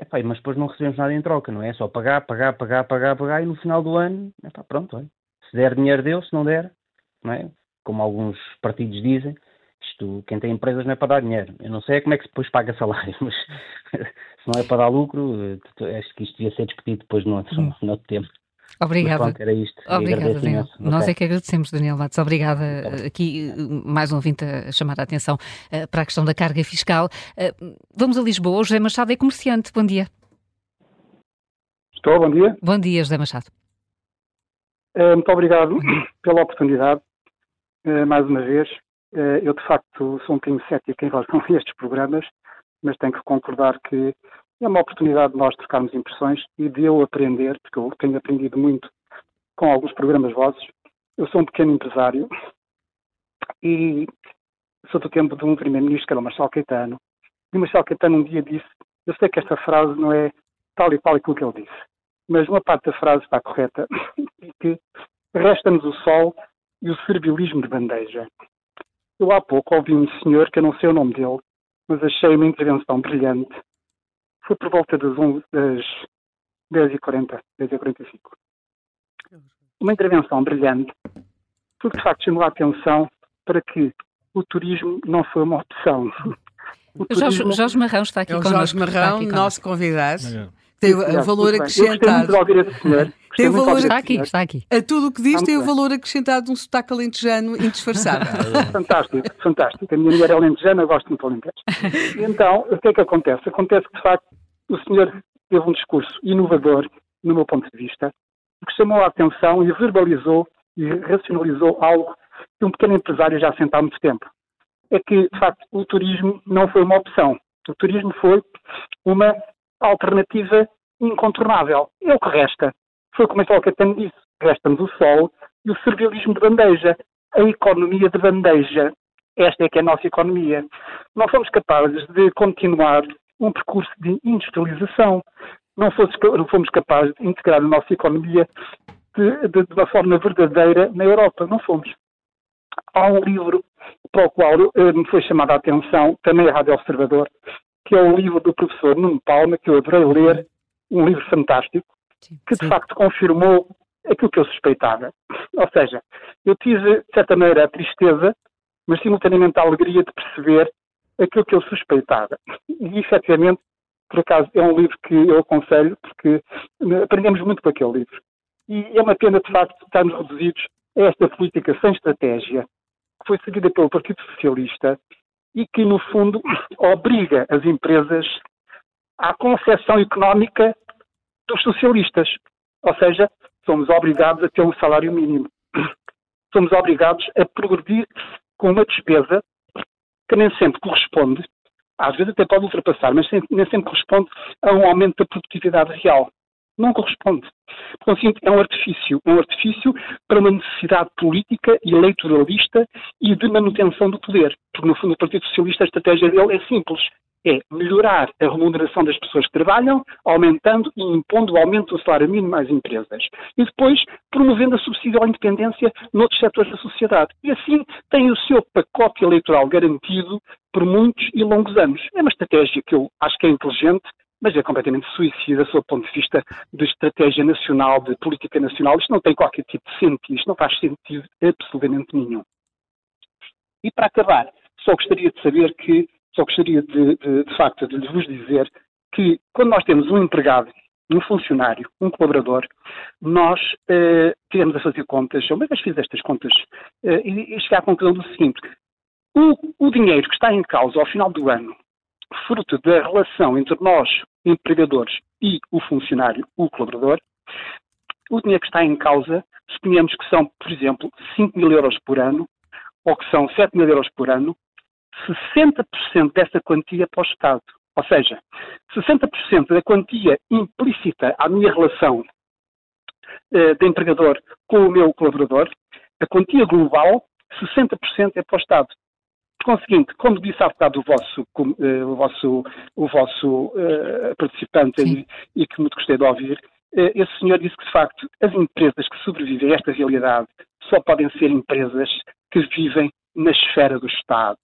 [SPEAKER 9] epá, mas depois não recebemos nada em troca, não é? Só pagar, pagar, pagar, pagar, pagar e no final do ano, epá, pronto, olha, se der dinheiro deu, se não der, não é? Como alguns partidos dizem, isto, quem tem empresas não é para dar dinheiro. Eu não sei é como é que depois paga salário, <laughs> mas se não é para dar lucro, acho que isto devia ser discutido depois no outro, no outro tempo.
[SPEAKER 2] Obrigada.
[SPEAKER 9] Pronto, era isto.
[SPEAKER 2] Obrigada, Daniel. Nós é que agradecemos, Daniel Matos. Obrigada. Aqui, mais um ouvinte a chamar a atenção uh, para a questão da carga fiscal. Uh, vamos a Lisboa. O José Machado é comerciante. Bom dia.
[SPEAKER 10] Estou, bom dia.
[SPEAKER 2] Bom dia, José Machado.
[SPEAKER 10] Uh, muito obrigado <clears throat> pela oportunidade, mais uma vez. Eu, de facto, sou um bocadinho cético em relação a estes programas, mas tenho que concordar que é uma oportunidade de nós trocarmos impressões e de eu aprender, porque eu tenho aprendido muito com alguns programas vossos. Eu sou um pequeno empresário e sou do tempo de um primeiro-ministro que era o Marcelo Caetano. E o Marcelo Caetano um dia disse, eu sei que esta frase não é tal e qual aquilo que ele disse, mas uma parte da frase está correta, <laughs> e que resta-nos o sol e o servilismo de bandeja. Eu há pouco ouvi um senhor, que eu não sei o nome dele, mas achei uma intervenção brilhante, foi por volta das, 11, das 10h40, 10h45. Uma intervenção brilhante, porque de facto chamou a atenção para que o turismo não foi uma opção. <laughs>
[SPEAKER 2] O Jorge, Jorge Marrão está aqui é o
[SPEAKER 3] Jorge Marrão, nosso convidado. Tem o valor acrescentado.
[SPEAKER 2] Tem o valor está aqui, está aqui.
[SPEAKER 3] A tudo o que diz tem o valor acrescentado de um sotaque alentejano indisfarçável. <laughs>
[SPEAKER 10] fantástico, fantástico. A minha mulher é alentejana, eu gosto muito de alentejo. então, o que é que acontece? Acontece que, de facto, o senhor teve um discurso inovador, no meu ponto de vista, que chamou a atenção e verbalizou e racionalizou algo que um pequeno empresário já sente há muito tempo. É que, de facto, o turismo não foi uma opção. O turismo foi uma alternativa incontornável. É o que resta. Foi como a Caetano disse. Resta-nos o sol e o servilismo de bandeja. A economia de bandeja. Esta é que é a nossa economia. Não fomos capazes de continuar um percurso de industrialização. Não, fomos capazes de integrar a nossa economia de, de, de, uma forma verdadeira na Europa. Não fomos. Há um livro para o qual eh, me foi chamada a atenção, também a Rádio Observador, que é o livro do professor Nuno Palma, que eu adorei ler, um livro fantástico, que de facto confirmou aquilo que eu suspeitava. Ou seja, eu tive, de certa maneira, a tristeza, mas simultaneamente a alegria de perceber aquilo que eu suspeitava. E, efetivamente, por acaso, é um livro que eu aconselho, porque aprendemos muito com aquele livro. E é uma pena, de facto, estarmos reduzidos a esta política sem estratégia, que foi seguida pelo Partido Socialista e que, no fundo, <coughs> obriga as empresas à concepção económica dos socialistas. Ou seja, somos obrigados a ter um salário mínimo. <coughs> Somos obrigados a progredir com uma despesa que nem sempre corresponde, às vezes até pode ultrapassar, mas nem sempre corresponde a um aumento da produtividade real. Não corresponde. Portanto, é um artifício. É um artifício para uma necessidade política e eleitoralista e de manutenção do poder. Porque, no fundo, o Partido Socialista, a estratégia dele é simples. É melhorar a remuneração das pessoas que trabalham, aumentando e impondo o aumento do salário mínimo às empresas. E depois promovendo a subsídio à independência noutros setores da sociedade. E assim tem o seu pacote eleitoral garantido por muitos e longos anos. É uma estratégia que eu acho que é inteligente, mas é completamente suicida do ponto de vista de estratégia nacional, de política nacional. Isto não tem qualquer tipo de sentido, isto não faz sentido absolutamente nenhum. E para acabar, só gostaria de saber que, só gostaria de, de, de facto de vos dizer que quando nós temos um empregado, um funcionário, um colaborador, nós eh, tivemos a fazer contas, eu mesmo fiz estas contas, eh, e, e chegar à conclusão do seguinte, o, o dinheiro que está em causa ao final do ano fruto da relação entre nós, empregadores, e o funcionário, o colaborador, o dinheiro que está em causa, suponhamos que são, por exemplo, 5 mil euros por ano, ou que são 7 mil euros por ano, 60% dessa quantia para o Estado. Ou seja, 60% da quantia implícita à minha relação eh, de empregador com o meu colaborador, a quantia global, 60% é para o Estado conseguinte, como disse há bocado o vosso, uh, o vosso, o vosso uh, participante e, e, que muito gostei de ouvir, uh, esse senhor disse que, de facto, as empresas que sobrevivem a esta realidade só podem ser empresas que vivem na esfera do Estado.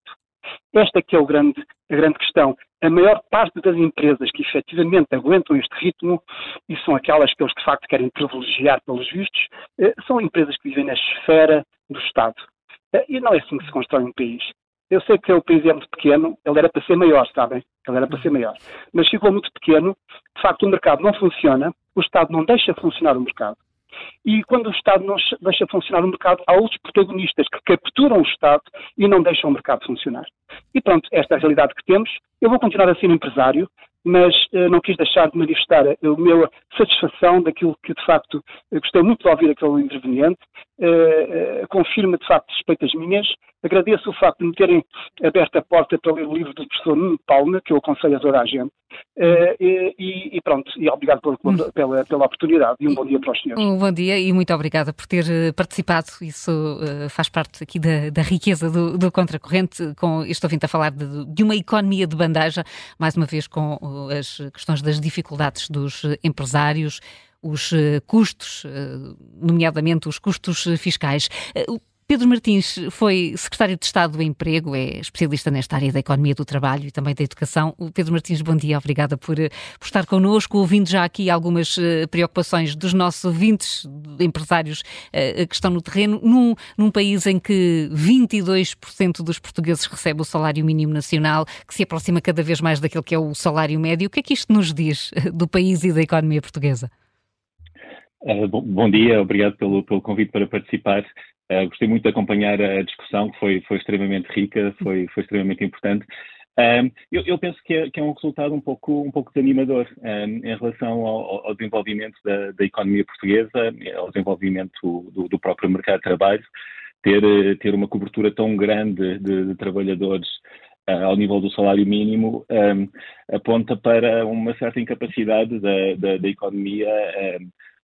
[SPEAKER 10] Esta que é grande, a grande questão. A maior parte das empresas que efetivamente aguentam este ritmo, e são aquelas que eles de facto querem privilegiar pelos vistos, são empresas que vivem na esfera do Estado. E não é assim que se constrói um país. Eu sei que o país é muito pequeno, ele era para ser maior, sabem? Ele era para ser maior. Mas ficou muito pequeno, de facto o mercado não funciona, o Estado não deixa funcionar o mercado. E quando o Estado não deixa funcionar o mercado, há outros protagonistas que capturam o Estado e não deixam o mercado funcionar. E pronto, esta é a realidade que temos. Eu vou continuar a ser empresário, mas uh, não quis deixar de manifestar a, a minha satisfação daquilo que, de facto, gostei muito de ouvir aquele interveniente, uh, uh, confirma, de facto, suspeitas minhas. Agradeço o facto de me terem aberto a porta para ler o livro do professor Nuno Palma, que eu aconselho a toda a gente. E, e, pronto, e obrigado pela, pela, oportunidade e um bom dia para os senhores.
[SPEAKER 2] Um bom dia e muito obrigada por ter participado. Isso faz parte aqui da, da riqueza do, do Contracorrente, com este ouvinte a falar de, de uma economia de bandagem, mais uma vez com as questões das dificuldades dos empresários, os eh, custos, eh, nomeadamente os custos fiscais. Eh, Pedro Martins foi secretário de Estado do Emprego, é especialista nesta área da economia do trabalho e também da educação. Pedro Martins, bom dia, obrigada por, por estar connosco, ouvindo já aqui algumas preocupações dos nossos ouvintes, empresários que estão no terreno, num, num país em que 22% dos portugueses recebem o salário mínimo nacional, que se aproxima cada vez mais daquele que é o salário médio. O que é que isto nos diz do país e da economia portuguesa?
[SPEAKER 11] Uh, bom, bom, dia, obrigado pelo, pelo convite para participar. Uh, gostei muito de acompanhar a discussão, que foi, foi extremamente rica, foi, foi extremamente importante. Um, eu, eu, penso que é, que é, um resultado um pouco, um pouco desanimador um, em relação ao, ao desenvolvimento da, da, economia portuguesa, ao desenvolvimento do, do, próprio mercado de trabalho, ter, ter uma cobertura tão grande de, de trabalhadores ao nível do salário mínimo um, aponta para uma certa incapacidade da, da, da economia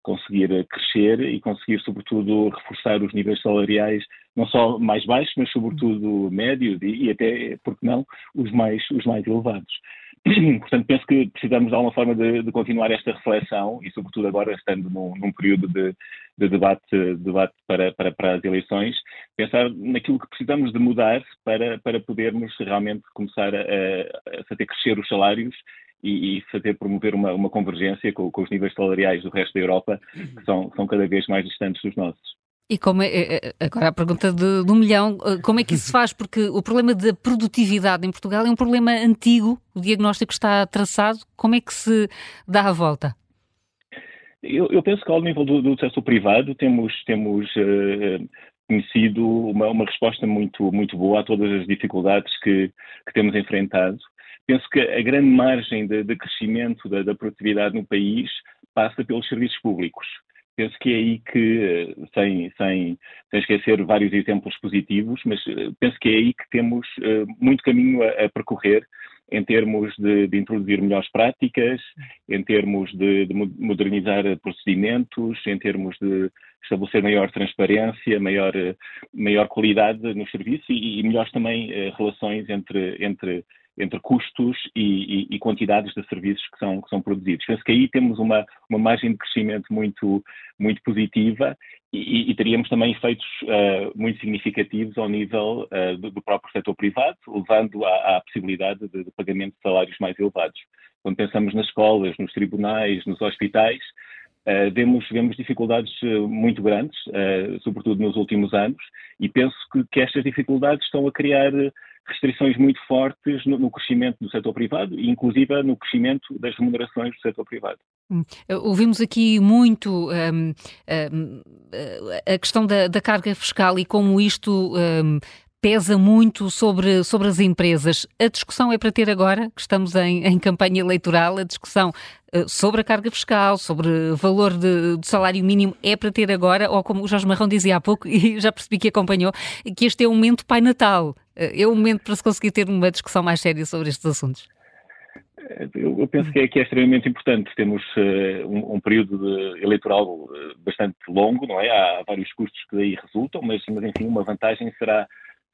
[SPEAKER 11] conseguir crescer e conseguir, sobretudo, reforçar os níveis salariais, não só mais baixos, mas sobretudo médios e, e até, porque não, os mais, os mais elevados. <clears throat> Portanto, penso que precisamos de alguma forma de, de continuar esta reflexão e, sobretudo, agora estando num, num período de, de, debate, debate para, para, para, as eleições, pensar naquilo que precisamos de mudar para, para podermos realmente começar a, a fazer crescer os salários e, e fazer promover uma, uma convergência com, com, os níveis salariais do resto da Europa, que são, são cada vez mais distantes dos nossos.
[SPEAKER 2] E como é, é, é agora a pergunta de, um milhão, eh, como é que isso se faz? Porque o problema da produtividade em Portugal é um problema antigo, o diagnóstico está traçado, como é que se dá a volta?
[SPEAKER 11] Eu, eu penso que ao nível do, do setor privado temos, temos uh, conhecido uma, uma resposta muito, muito boa a todas as dificuldades que, que temos enfrentado penso que a grande margem de, de crescimento da, da, produtividade no país passa pelos serviços públicos. Penso que é aí que, sem, sem, sem esquecer vários exemplos positivos, mas eh, penso que é aí que temos uh, muito caminho a, a, percorrer em termos de, de, introduzir melhores práticas, em termos de, de, modernizar procedimentos, em termos de estabelecer maior transparência, maior, maior qualidade nos serviços e, e melhores também relações entre, entre entre custos e, e, e, quantidades de serviços que são, que são produzidos. Penso que aí temos uma, uma margem de crescimento muito, muito positiva e, e teríamos também efeitos uh, muito significativos ao nível uh, do, do, próprio setor privado, levando à, à possibilidade de, de, pagamento de salários mais elevados. Quando pensamos nas escolas, nos tribunais, nos hospitais, uh, vemos, vemos dificuldades muito grandes, sobretudo nos últimos anos, e penso que, que estas dificuldades estão a criar restrições muito fortes no, no, crescimento do setor privado e, inclusive, no crescimento das remunerações do setor privado.
[SPEAKER 2] Hum. Ouvimos aqui muito um, um, a questão da, da, carga fiscal e como isto um, pesa muito sobre, sobre as empresas. A discussão é para ter agora, que estamos em, em campanha eleitoral, a discussão uh, sobre a carga fiscal, sobre valor de, de, salário mínimo é para ter agora, ou como o Jorge Marrão dizia há pouco, <laughs> e já percebi que acompanhou, que este é o momento Pai Natal. Uh, é o momento para se conseguir ter uma discussão mais séria sobre estes assuntos.
[SPEAKER 11] Eu, penso que é, que é, extremamente importante. Temos uh, um, um, período de, eleitoral bastante longo, não é? Há vários custos que daí resultam, mas, mas enfim, uma vantagem será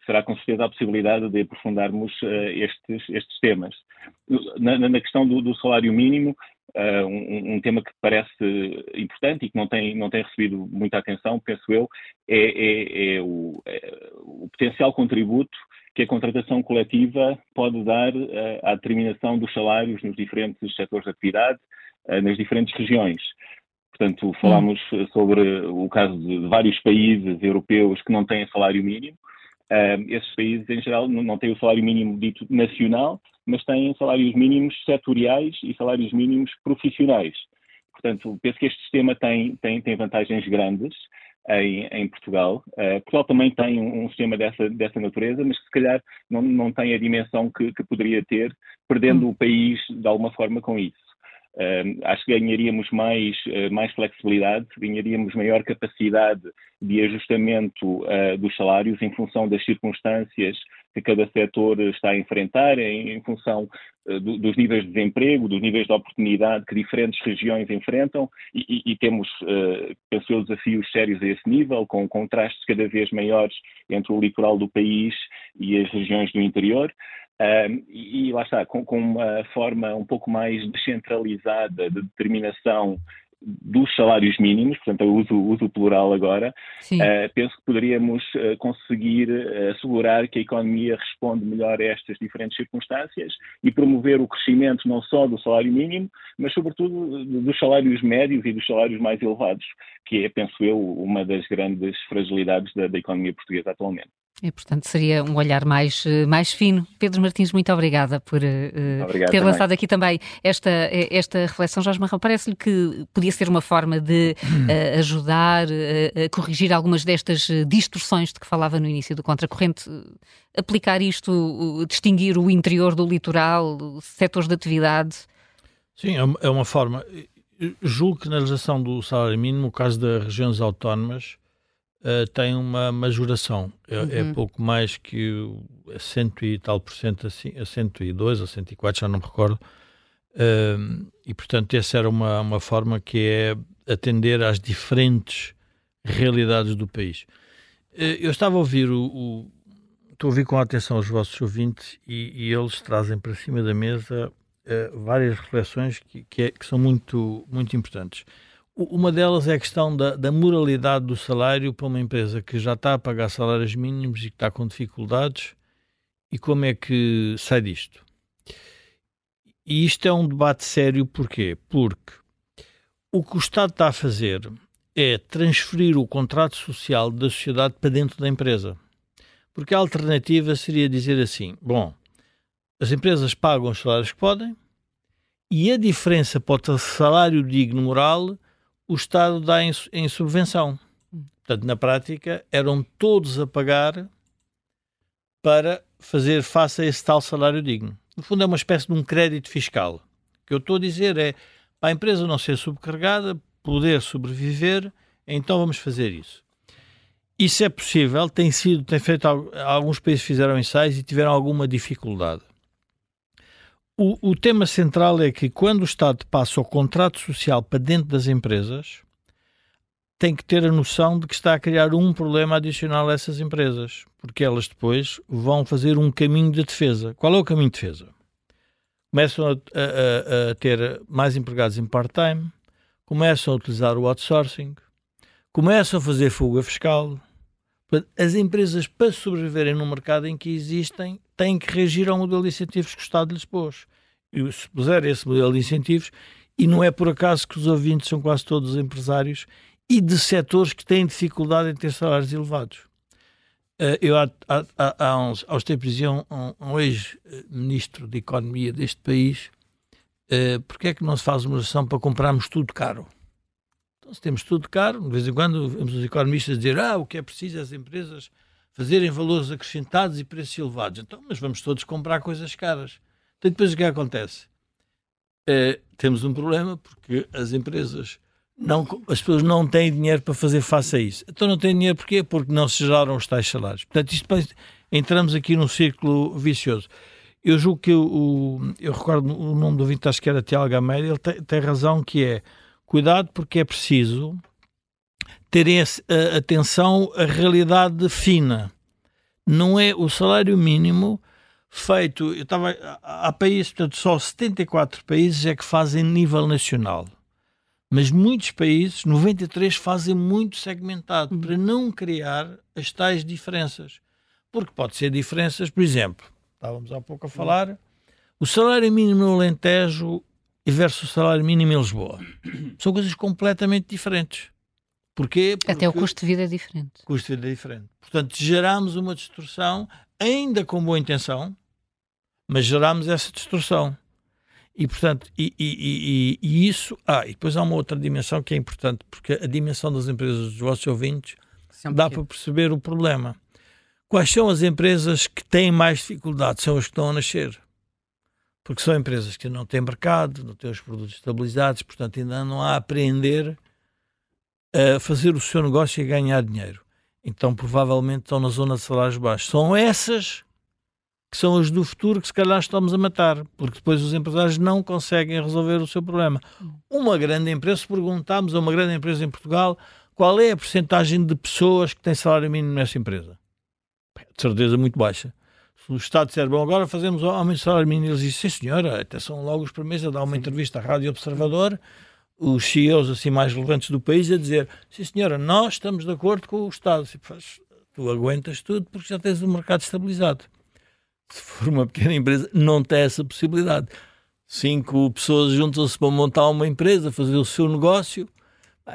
[SPEAKER 11] será com certeza a possibilidade de aprofundarmos uh, estes, estes temas. Na, na questão do, do, salário mínimo, uh, um, um, tema que parece importante e que não tem, não tem recebido muita atenção, penso eu, é, é, é, o, é o, potencial contributo que a contratação coletiva pode dar uh, à determinação dos salários nos diferentes setores de atividade, nas diferentes regiões. Portanto, falámos hum. sobre o caso de vários países europeus que não têm salário mínimo, Esses países, em geral, não, não têm o salário mínimo dito nacional, mas têm salários mínimos setoriais e salários mínimos profissionais. Portanto, penso que este sistema tem, tem, tem vantagens grandes em, em Portugal. Uh, Portugal também tem um, um, sistema dessa, dessa natureza, mas que se calhar não, não tem a dimensão que, que poderia ter, perdendo hum. o país de alguma forma com isso. Uh, acho que ganharíamos mais, uh, mais flexibilidade, ganharíamos maior capacidade de ajustamento uh, dos salários em função das circunstâncias que cada setor está a enfrentar, em, em função eh, do, dos níveis de desemprego, dos níveis de oportunidade que diferentes regiões enfrentam e, e, e temos, penso eu, desafios sérios a esse nível, com contrastes cada vez maiores entre o litoral do país e as regiões do interior. Um, e, lá está, com, com, uma forma um pouco mais descentralizada de determinação dos salários mínimos, portanto, eu uso, uso o plural agora, uh, penso que poderíamos uh, conseguir uh, assegurar que a economia responde melhor a estas diferentes circunstâncias e promover o crescimento não só do salário mínimo, mas sobretudo dos salários médios e dos salários mais elevados, que é, penso eu, uma das grandes fragilidades da, da economia portuguesa atualmente.
[SPEAKER 2] E, portanto, seria um olhar mais, eh, mais fino. Pedro Martins, muito obrigada por uh, Obrigado ter também. lançado aqui também esta, esta reflexão. Jorge Marrão, parece-lhe que podia ser uma forma de uh, ajudar uh, a corrigir algumas destas distorções de que falava no início do contracorrente, aplicar isto, distinguir o interior do litoral, setores de atividade?
[SPEAKER 4] Sim, é uma é forma. Julgo que na legislação do salário mínimo, no caso das regiões autónomas, uh, tem uma majoração. É, é uhum. é, pouco mais que a cento e tal por cento, assim, a 102 ou 104, já não me recordo. Uh, e, portanto, essa era uma, uma forma que é atender às diferentes realidades do país. Uh, eu estava a ouvir o, o, Estou a ouvir com atenção os vossos ouvintes e, e eles trazem para cima da mesa várias reflexões que, que, é, que são muito, muito importantes. Uma delas é a questão da, da, moralidade do salário para uma empresa que já está a pagar salários mínimos e que está com dificuldades e como é que sai disto. E isto é um debate sério, porquê? Porque o que o Estado está a fazer é transferir o contrato social da sociedade para dentro da empresa. Porque a alternativa seria dizer assim: bom, as empresas pagam os salários que podem e a diferença para o salário digno moral o Estado dá em, em subvenção. Portanto, na prática, eram todos a pagar para fazer face a esse tal salário digno. No fundo, é uma espécie de um crédito fiscal. O que eu estou a dizer é, para a empresa não ser subcarregada, poder sobreviver, então vamos fazer isso. Isso é possível, tem sido, tem feito, alguns países fizeram ensaios e tiveram alguma dificuldade. O, o, tema central é que quando o Estado passa o contrato social para dentro das empresas, tem que ter a noção de que está a criar um problema adicional a essas empresas, porque elas depois vão fazer um caminho de defesa. Qual é o caminho de defesa? Começam a, a, a ter mais empregados em part-time, começam a utilizar o outsourcing, começam a fazer fuga fiscal. As empresas, para sobreviverem no mercado em que existem, têm que reagir ao modelo de incentivos que o Estado lhes pôs. Se puser esse modelo de incentivos, e não é por acaso que os ouvintes são quase todos empresários e de setores que têm dificuldade em ter salários elevados. Uh, eu há, há, há, uns, uns tempos dizia um, um, ex-ministro de Economia deste país uh, porque é que não se faz uma ação para comprarmos tudo caro? Então, se temos tudo caro, de vez em quando vemos os economistas dizer ah, o que é preciso é as empresas fazerem valores acrescentados e preços elevados. Então, mas vamos todos comprar coisas caras. Então, depois o que acontece? É, temos um problema porque as empresas, não, as pessoas não têm dinheiro para fazer face a isso. Então não têm dinheiro porquê? Porque não se geraram os tais salários. Portanto, isto, entramos aqui num círculo vicioso. Eu julgo que o, eu recordo o nome do ouvinte, acho que era Tiago Gameira, ele tem, tem razão que é cuidado porque é preciso terem atenção à realidade fina. Não é o salário mínimo feito. Eu estava. Há países, portanto, só 74 países é que fazem nível nacional. Mas muitos países, 93, fazem muito segmentado para não criar as tais diferenças. Porque pode ser diferenças, por exemplo, estávamos há pouco a falar, o salário mínimo no Alentejo versus o salário mínimo em Lisboa. São coisas completamente diferentes. Porquê?
[SPEAKER 2] Porque Até o custo de vida é diferente.
[SPEAKER 4] Custo de vida é diferente. Portanto, geramos uma distorção, ainda com boa intenção, mas geramos essa distorção. E, portanto, e, e, e, e, isso. Ah, e depois há uma outra dimensão que é importante, porque a dimensão das empresas dos vossos ouvintes Sempre dá que... para perceber o problema. Quais são as empresas que têm mais dificuldade? São as que estão a nascer. Porque são empresas que não têm mercado, não têm os produtos estabilizados, portanto, ainda não há a aprender a fazer o seu negócio e ganhar dinheiro. Então, provavelmente estão na zona de salários baixos. São essas que são as do futuro que se calhar estamos a matar, porque depois os empresários não conseguem resolver o seu problema. Uma grande empresa, se perguntarmos a uma grande empresa em Portugal qual é a porcentagem de pessoas que têm salário mínimo nessa empresa, de certeza muito baixa. Se o Estado disser, bom, agora fazemos aumento de salário mínimo, eles dizem, sim senhora, até são logo os primeiros a dar uma entrevista à Rádio Observador, os CEOs assim mais relevantes do país a dizer sim senhora, nós estamos de acordo com o Estado. Tu aguentas tudo porque já tens o um mercado estabilizado. Se for uma pequena empresa, não tem essa possibilidade. Cinco pessoas juntam-se para montar uma empresa, fazer o seu negócio,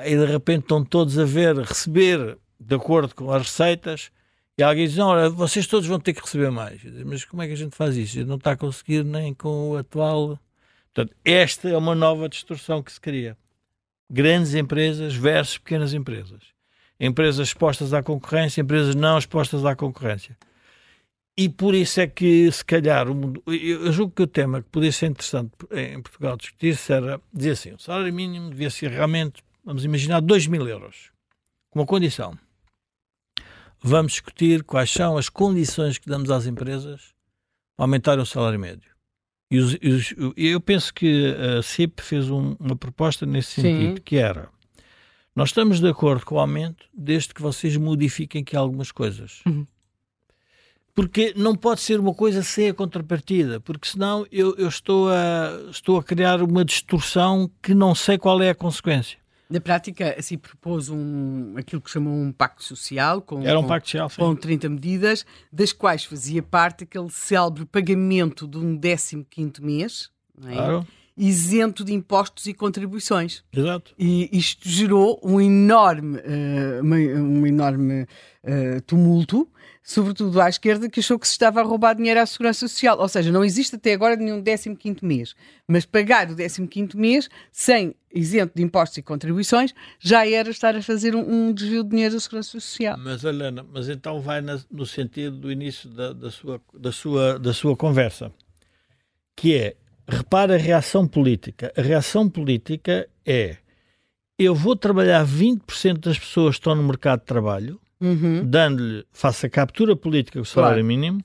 [SPEAKER 4] e de repente estão todos a ver, receber de acordo com as receitas, e alguém diz: Não, olha, vocês todos vão ter que receber mais. Mas como é que a gente faz isso? Não está a conseguir nem com o atual Portanto, esta é uma nova distorção que se cria. Grandes empresas versus pequenas empresas. Empresas expostas à concorrência, empresas não expostas à concorrência. E por isso é que, se calhar, eu julgo que o tema que podia ser interessante em Portugal discutir-se era dizer assim: o salário mínimo devia ser realmente, vamos imaginar, 2 mil euros. Com uma condição. Vamos discutir quais são as condições que damos às empresas para aumentar o salário médio. E os, os, eu penso que a CIP fez um, uma proposta nesse sentido, Sim. que era nós estamos de acordo com o aumento desde que vocês modifiquem aqui algumas coisas. Uhum. Porque não pode ser uma coisa sem a contrapartida, porque senão eu, eu estou, a, estou a criar uma distorção que não sei qual é a consequência.
[SPEAKER 3] Na prática, assim, propôs um, aquilo que chamou um pacto social, com,
[SPEAKER 4] Era um
[SPEAKER 3] com,
[SPEAKER 4] pacto social,
[SPEAKER 3] com 30 medidas, das quais fazia parte aquele célebre pagamento de um 15 mês, é? claro. Isento de impostos e contribuições.
[SPEAKER 4] Exato.
[SPEAKER 3] E isto gerou um enorme, uh, um enorme uh, tumulto, sobretudo à esquerda, que achou que se estava a roubar dinheiro à Segurança Social. Ou seja, não existe até agora nenhum 15 mês. Mas pagar o 15 mês, sem isento de impostos e contribuições, já era estar a fazer um, um desvio de dinheiro da Segurança Social.
[SPEAKER 4] Mas, Helena, mas então vai na, no sentido do início da, da, sua, da, sua, da sua conversa, que é, repara a reação política. A reação política é, eu vou trabalhar 20% das pessoas que estão no mercado de trabalho, uhum. dando-lhe, faça a captura política com o salário claro. mínimo,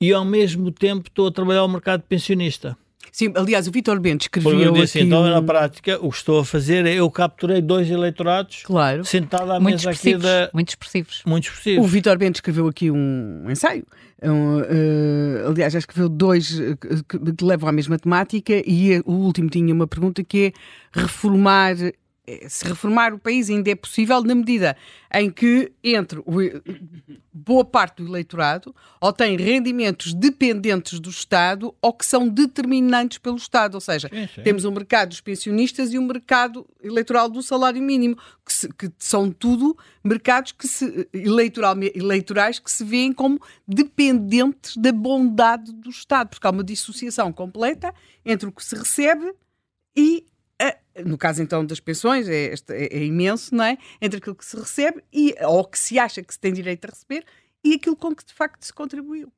[SPEAKER 4] e ao mesmo tempo estou a trabalhar o mercado pensionista.
[SPEAKER 3] Sim, aliás, o Vitor Bento escreveu
[SPEAKER 4] disse, Então, na prática, o que estou a fazer é eu capturei dois eleitorados
[SPEAKER 3] claro.
[SPEAKER 4] sentado à mesa aqui da...
[SPEAKER 2] Muito expressivos.
[SPEAKER 4] Muito expressivos.
[SPEAKER 3] O Vitor Bento escreveu aqui um ensaio. Um, uh, aliás, já escreveu dois uh, que, que levam à mesma temática e o último tinha uma pergunta que é reformar é, se reformar o país ainda é possível na medida em que entre o, boa parte do eleitorado ou tem rendimentos dependentes do Estado ou que são determinantes pelo Estado. Ou seja, sim, sim. temos um mercado dos pensionistas e um mercado eleitoral do salário mínimo, que, se, que são tudo mercados que se, eleitoral, eleitorais que se veem como dependentes da bondade do Estado, porque há uma dissociação completa entre o que se recebe e no caso então das pensões, é, é, é, imenso, não é? Entre aquilo que se recebe e, ou que se acha que se tem direito a receber e aquilo com que de facto se contribuiu.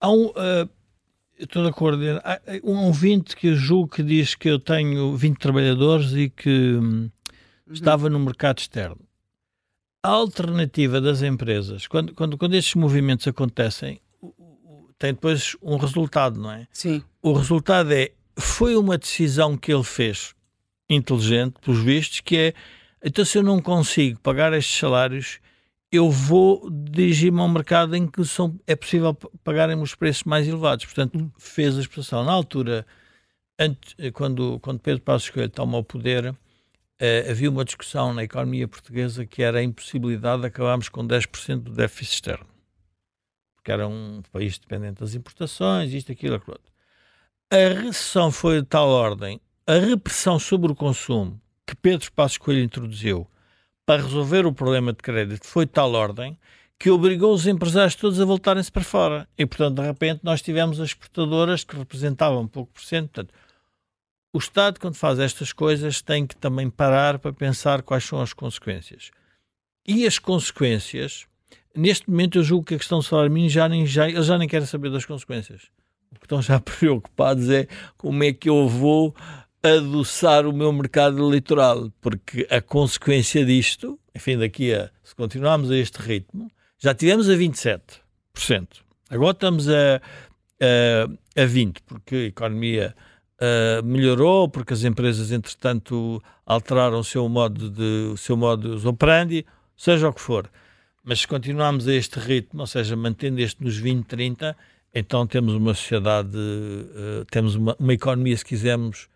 [SPEAKER 4] Há um, uh, estou de acordo, há um ouvinte que eu julgo que diz que eu tenho 20 trabalhadores e que hum, uhum. estava no mercado externo. A alternativa das empresas, quando, quando, quando estes movimentos acontecem, tem depois um resultado, não é?
[SPEAKER 3] Sim.
[SPEAKER 4] O resultado é foi uma decisão que ele fez inteligente, pelos vistos, que é então se eu não consigo pagar estes salários, eu vou dirigir-me a um mercado em que são, é possível pagarem os preços mais elevados. Portanto, hum. fez a expressão. Na altura, antes, quando, quando Pedro Passos Coelho toma o poder, eh, havia uma discussão na economia portuguesa que era a impossibilidade de acabarmos com 10% do déficit externo. Porque era um país dependente das importações, isto, aquilo, aquilo outro. A recessão foi de tal ordem, a repressão sobre o consumo que Pedro Passos Coelho introduziu para resolver o problema de crédito foi de tal ordem que obrigou os empresários todos a voltarem-se para fora. E, portanto, de repente, nós tivemos as exportadoras que representavam pouco por cento. Portanto, o Estado, quando faz estas coisas, tem que também parar para pensar quais são as consequências. E as consequências, neste momento, eu julgo que a questão do salário mínimo já nem, já, eles já nem querem saber das consequências o que estão já <laughs> preocupados é como é que eu vou adoçar o meu mercado eleitoral, porque a consequência disto, enfim, daqui a, se continuarmos a este ritmo, já tivemos a 27%. Agora estamos a, a, a 20%, porque a economia uh, melhorou, porque as empresas, entretanto, alteraram o seu modo de o seu modo operandi, seja o que for. Mas se continuarmos a este ritmo, ou seja, mantendo este nos 20, 30, então temos uma sociedade, uh, temos uma, uma, economia, se quisermos,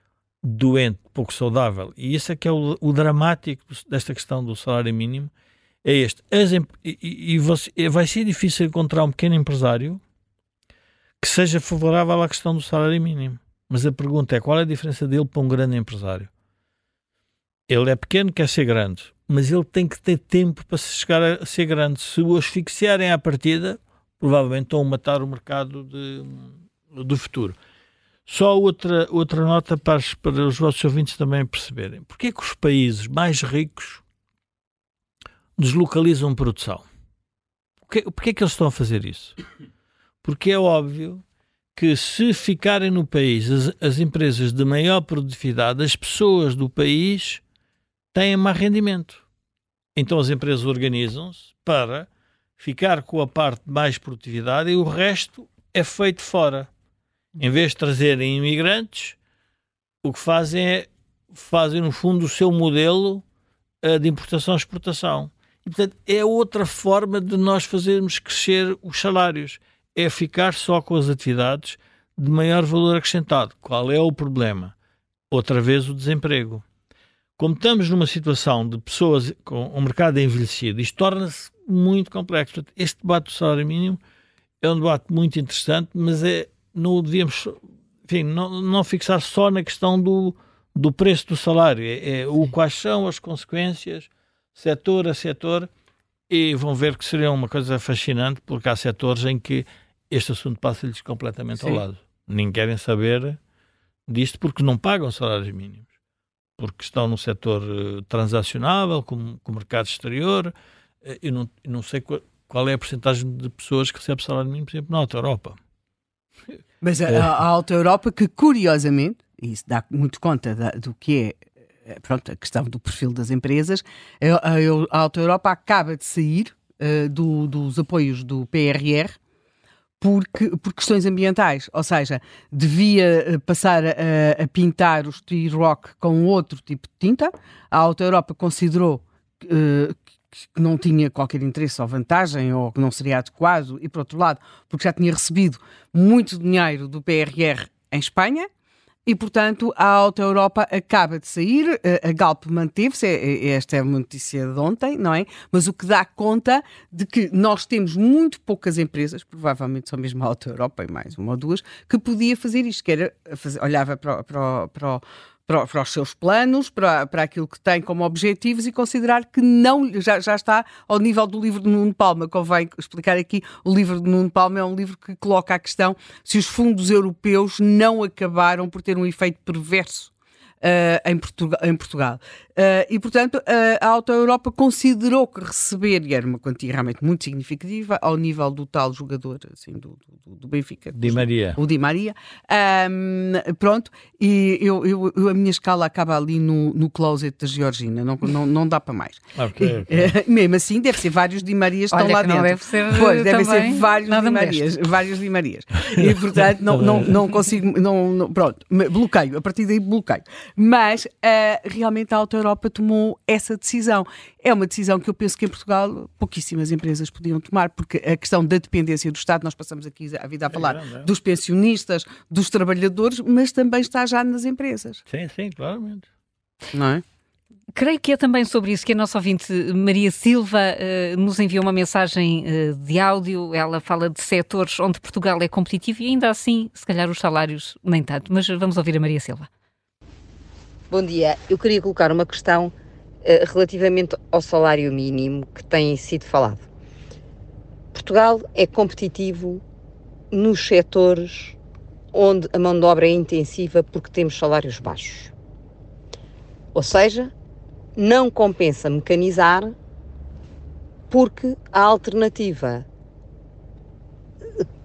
[SPEAKER 4] doente, pouco saudável. E isso é que é o, o dramático desta questão do salário mínimo, é este. As, e, e você, vai ser difícil encontrar um pequeno empresário que seja favorável à questão do salário mínimo. Mas a pergunta é qual é a diferença dele para um grande empresário? Ele é pequeno, quer ser grande, mas ele tem que ter tempo para chegar a ser grande. Se o asfixiarem à partida, provavelmente estão a matar o mercado de, do futuro. Só outra, outra nota para, para os vossos ouvintes também perceberem. Porquê é que os países mais ricos deslocalizam produção? Porquê, porquê é que eles estão a fazer isso? Porque é óbvio que se ficarem no país as, as empresas de maior produtividade, as pessoas do país têm mais rendimento. Então as empresas organizam-se para ficar com a parte de mais produtividade e o resto é feito fora. Em vez de trazerem imigrantes, o que fazem é fazem no fundo o seu modelo uh, de importação-exportação. E portanto é outra forma de nós fazermos crescer os salários, é ficar só com as atividades de maior valor acrescentado. Qual é o problema? Outra vez o desemprego. Como estamos numa situação de pessoas com o um mercado envelhecido, isto torna-se muito complexo. Este debate do salário mínimo é um debate muito interessante, mas é, não devíamos enfim, não, não fixar só na questão do, do preço do salário, é, é o quais são as consequências, setor a setor, e vão ver que seria uma coisa fascinante, porque há setores em que este assunto passa-lhes completamente Sim. ao lado. Nem querem saber disto porque não pagam salários mínimos. Porque estão no setor uh, transacionável, com, com o mercado exterior. Eu não, não sei qual, qual, é a porcentagem de pessoas que recebem salário mínimo, por exemplo, na Alta Europa.
[SPEAKER 3] Mas a, a Alta Europa, que curiosamente, e isso dá muito conta da, do que é eh, pronto, a questão do perfil das empresas, a, a, a Alta Europa acaba de sair uh, do, dos apoios do PRR porque, por questões ambientais, ou seja, devia eh, passar a, a pintar os T-Rock com outro tipo de tinta. A Alta Europa considerou uh, que não tinha qualquer interesse ou vantagem ou que não seria adequado, e por outro lado, porque já tinha recebido muito dinheiro do PRR em Espanha, e, portanto, a Alta Europa acaba de sair, a Galp manteve-se, é, é, esta é uma notícia de ontem, não é? Mas o que dá conta de que nós temos muito poucas empresas, provavelmente só mesmo a Alta Europa e mais uma ou duas, que podia fazer isto, que era olhava para, para, para para, para, os seus planos, para, para aquilo que tem como objetivos e considerar que não já, já está ao nível do livro de Nuno Palma. Convém explicar aqui: o livro de Nuno Palma é um livro que coloca a questão se os fundos europeus não acabaram por ter um efeito perverso uh, em. Em Portugal. Uh, e, portanto, uh, a Auto Europa considerou que receber, e era uma quantia realmente muito significativa, ao nível do tal jogador assim, do, do, do Benfica.
[SPEAKER 4] Di Maria.
[SPEAKER 3] O Di Maria. Um, pronto, e eu, eu, eu, a minha escala acaba ali no, no closet da Georgina, não, não, não dá para mais.
[SPEAKER 4] Okay,
[SPEAKER 3] okay. mesmo assim, deve ser vários Di Marias que estão lá dentro.
[SPEAKER 2] deve ser
[SPEAKER 3] pois, devem ser vários Di Marias. Vários Di Marias. E, portanto, não, não, não consigo. Não, não, pronto, bloqueio. A partir daí, bloqueio. Mas uh, realmente a Auto Europa tomou essa decisão. É uma decisão que eu penso que em Portugal pouquíssimas empresas podiam tomar, porque a questão da dependência do Estado, nós passamos aqui a vida a é falar é, é. dos pensionistas, dos trabalhadores, mas também está já nas empresas.
[SPEAKER 4] Sim, sim, claramente.
[SPEAKER 3] Não é?
[SPEAKER 2] Creio que é também sobre isso que a nossa ouvinte Maria Silva uh, nos enviou uma mensagem uh, de áudio. Ela fala de setores onde Portugal é competitivo e ainda assim, se calhar, os salários nem tanto. Mas vamos ouvir a Maria Silva.
[SPEAKER 12] Bom dia. Eu queria colocar uma questão uh, relativamente ao salário mínimo que tem sido falado. Portugal é competitivo nos setores onde a mão de obra é intensiva porque temos salários baixos. Ou seja, não compensa mecanizar porque a alternativa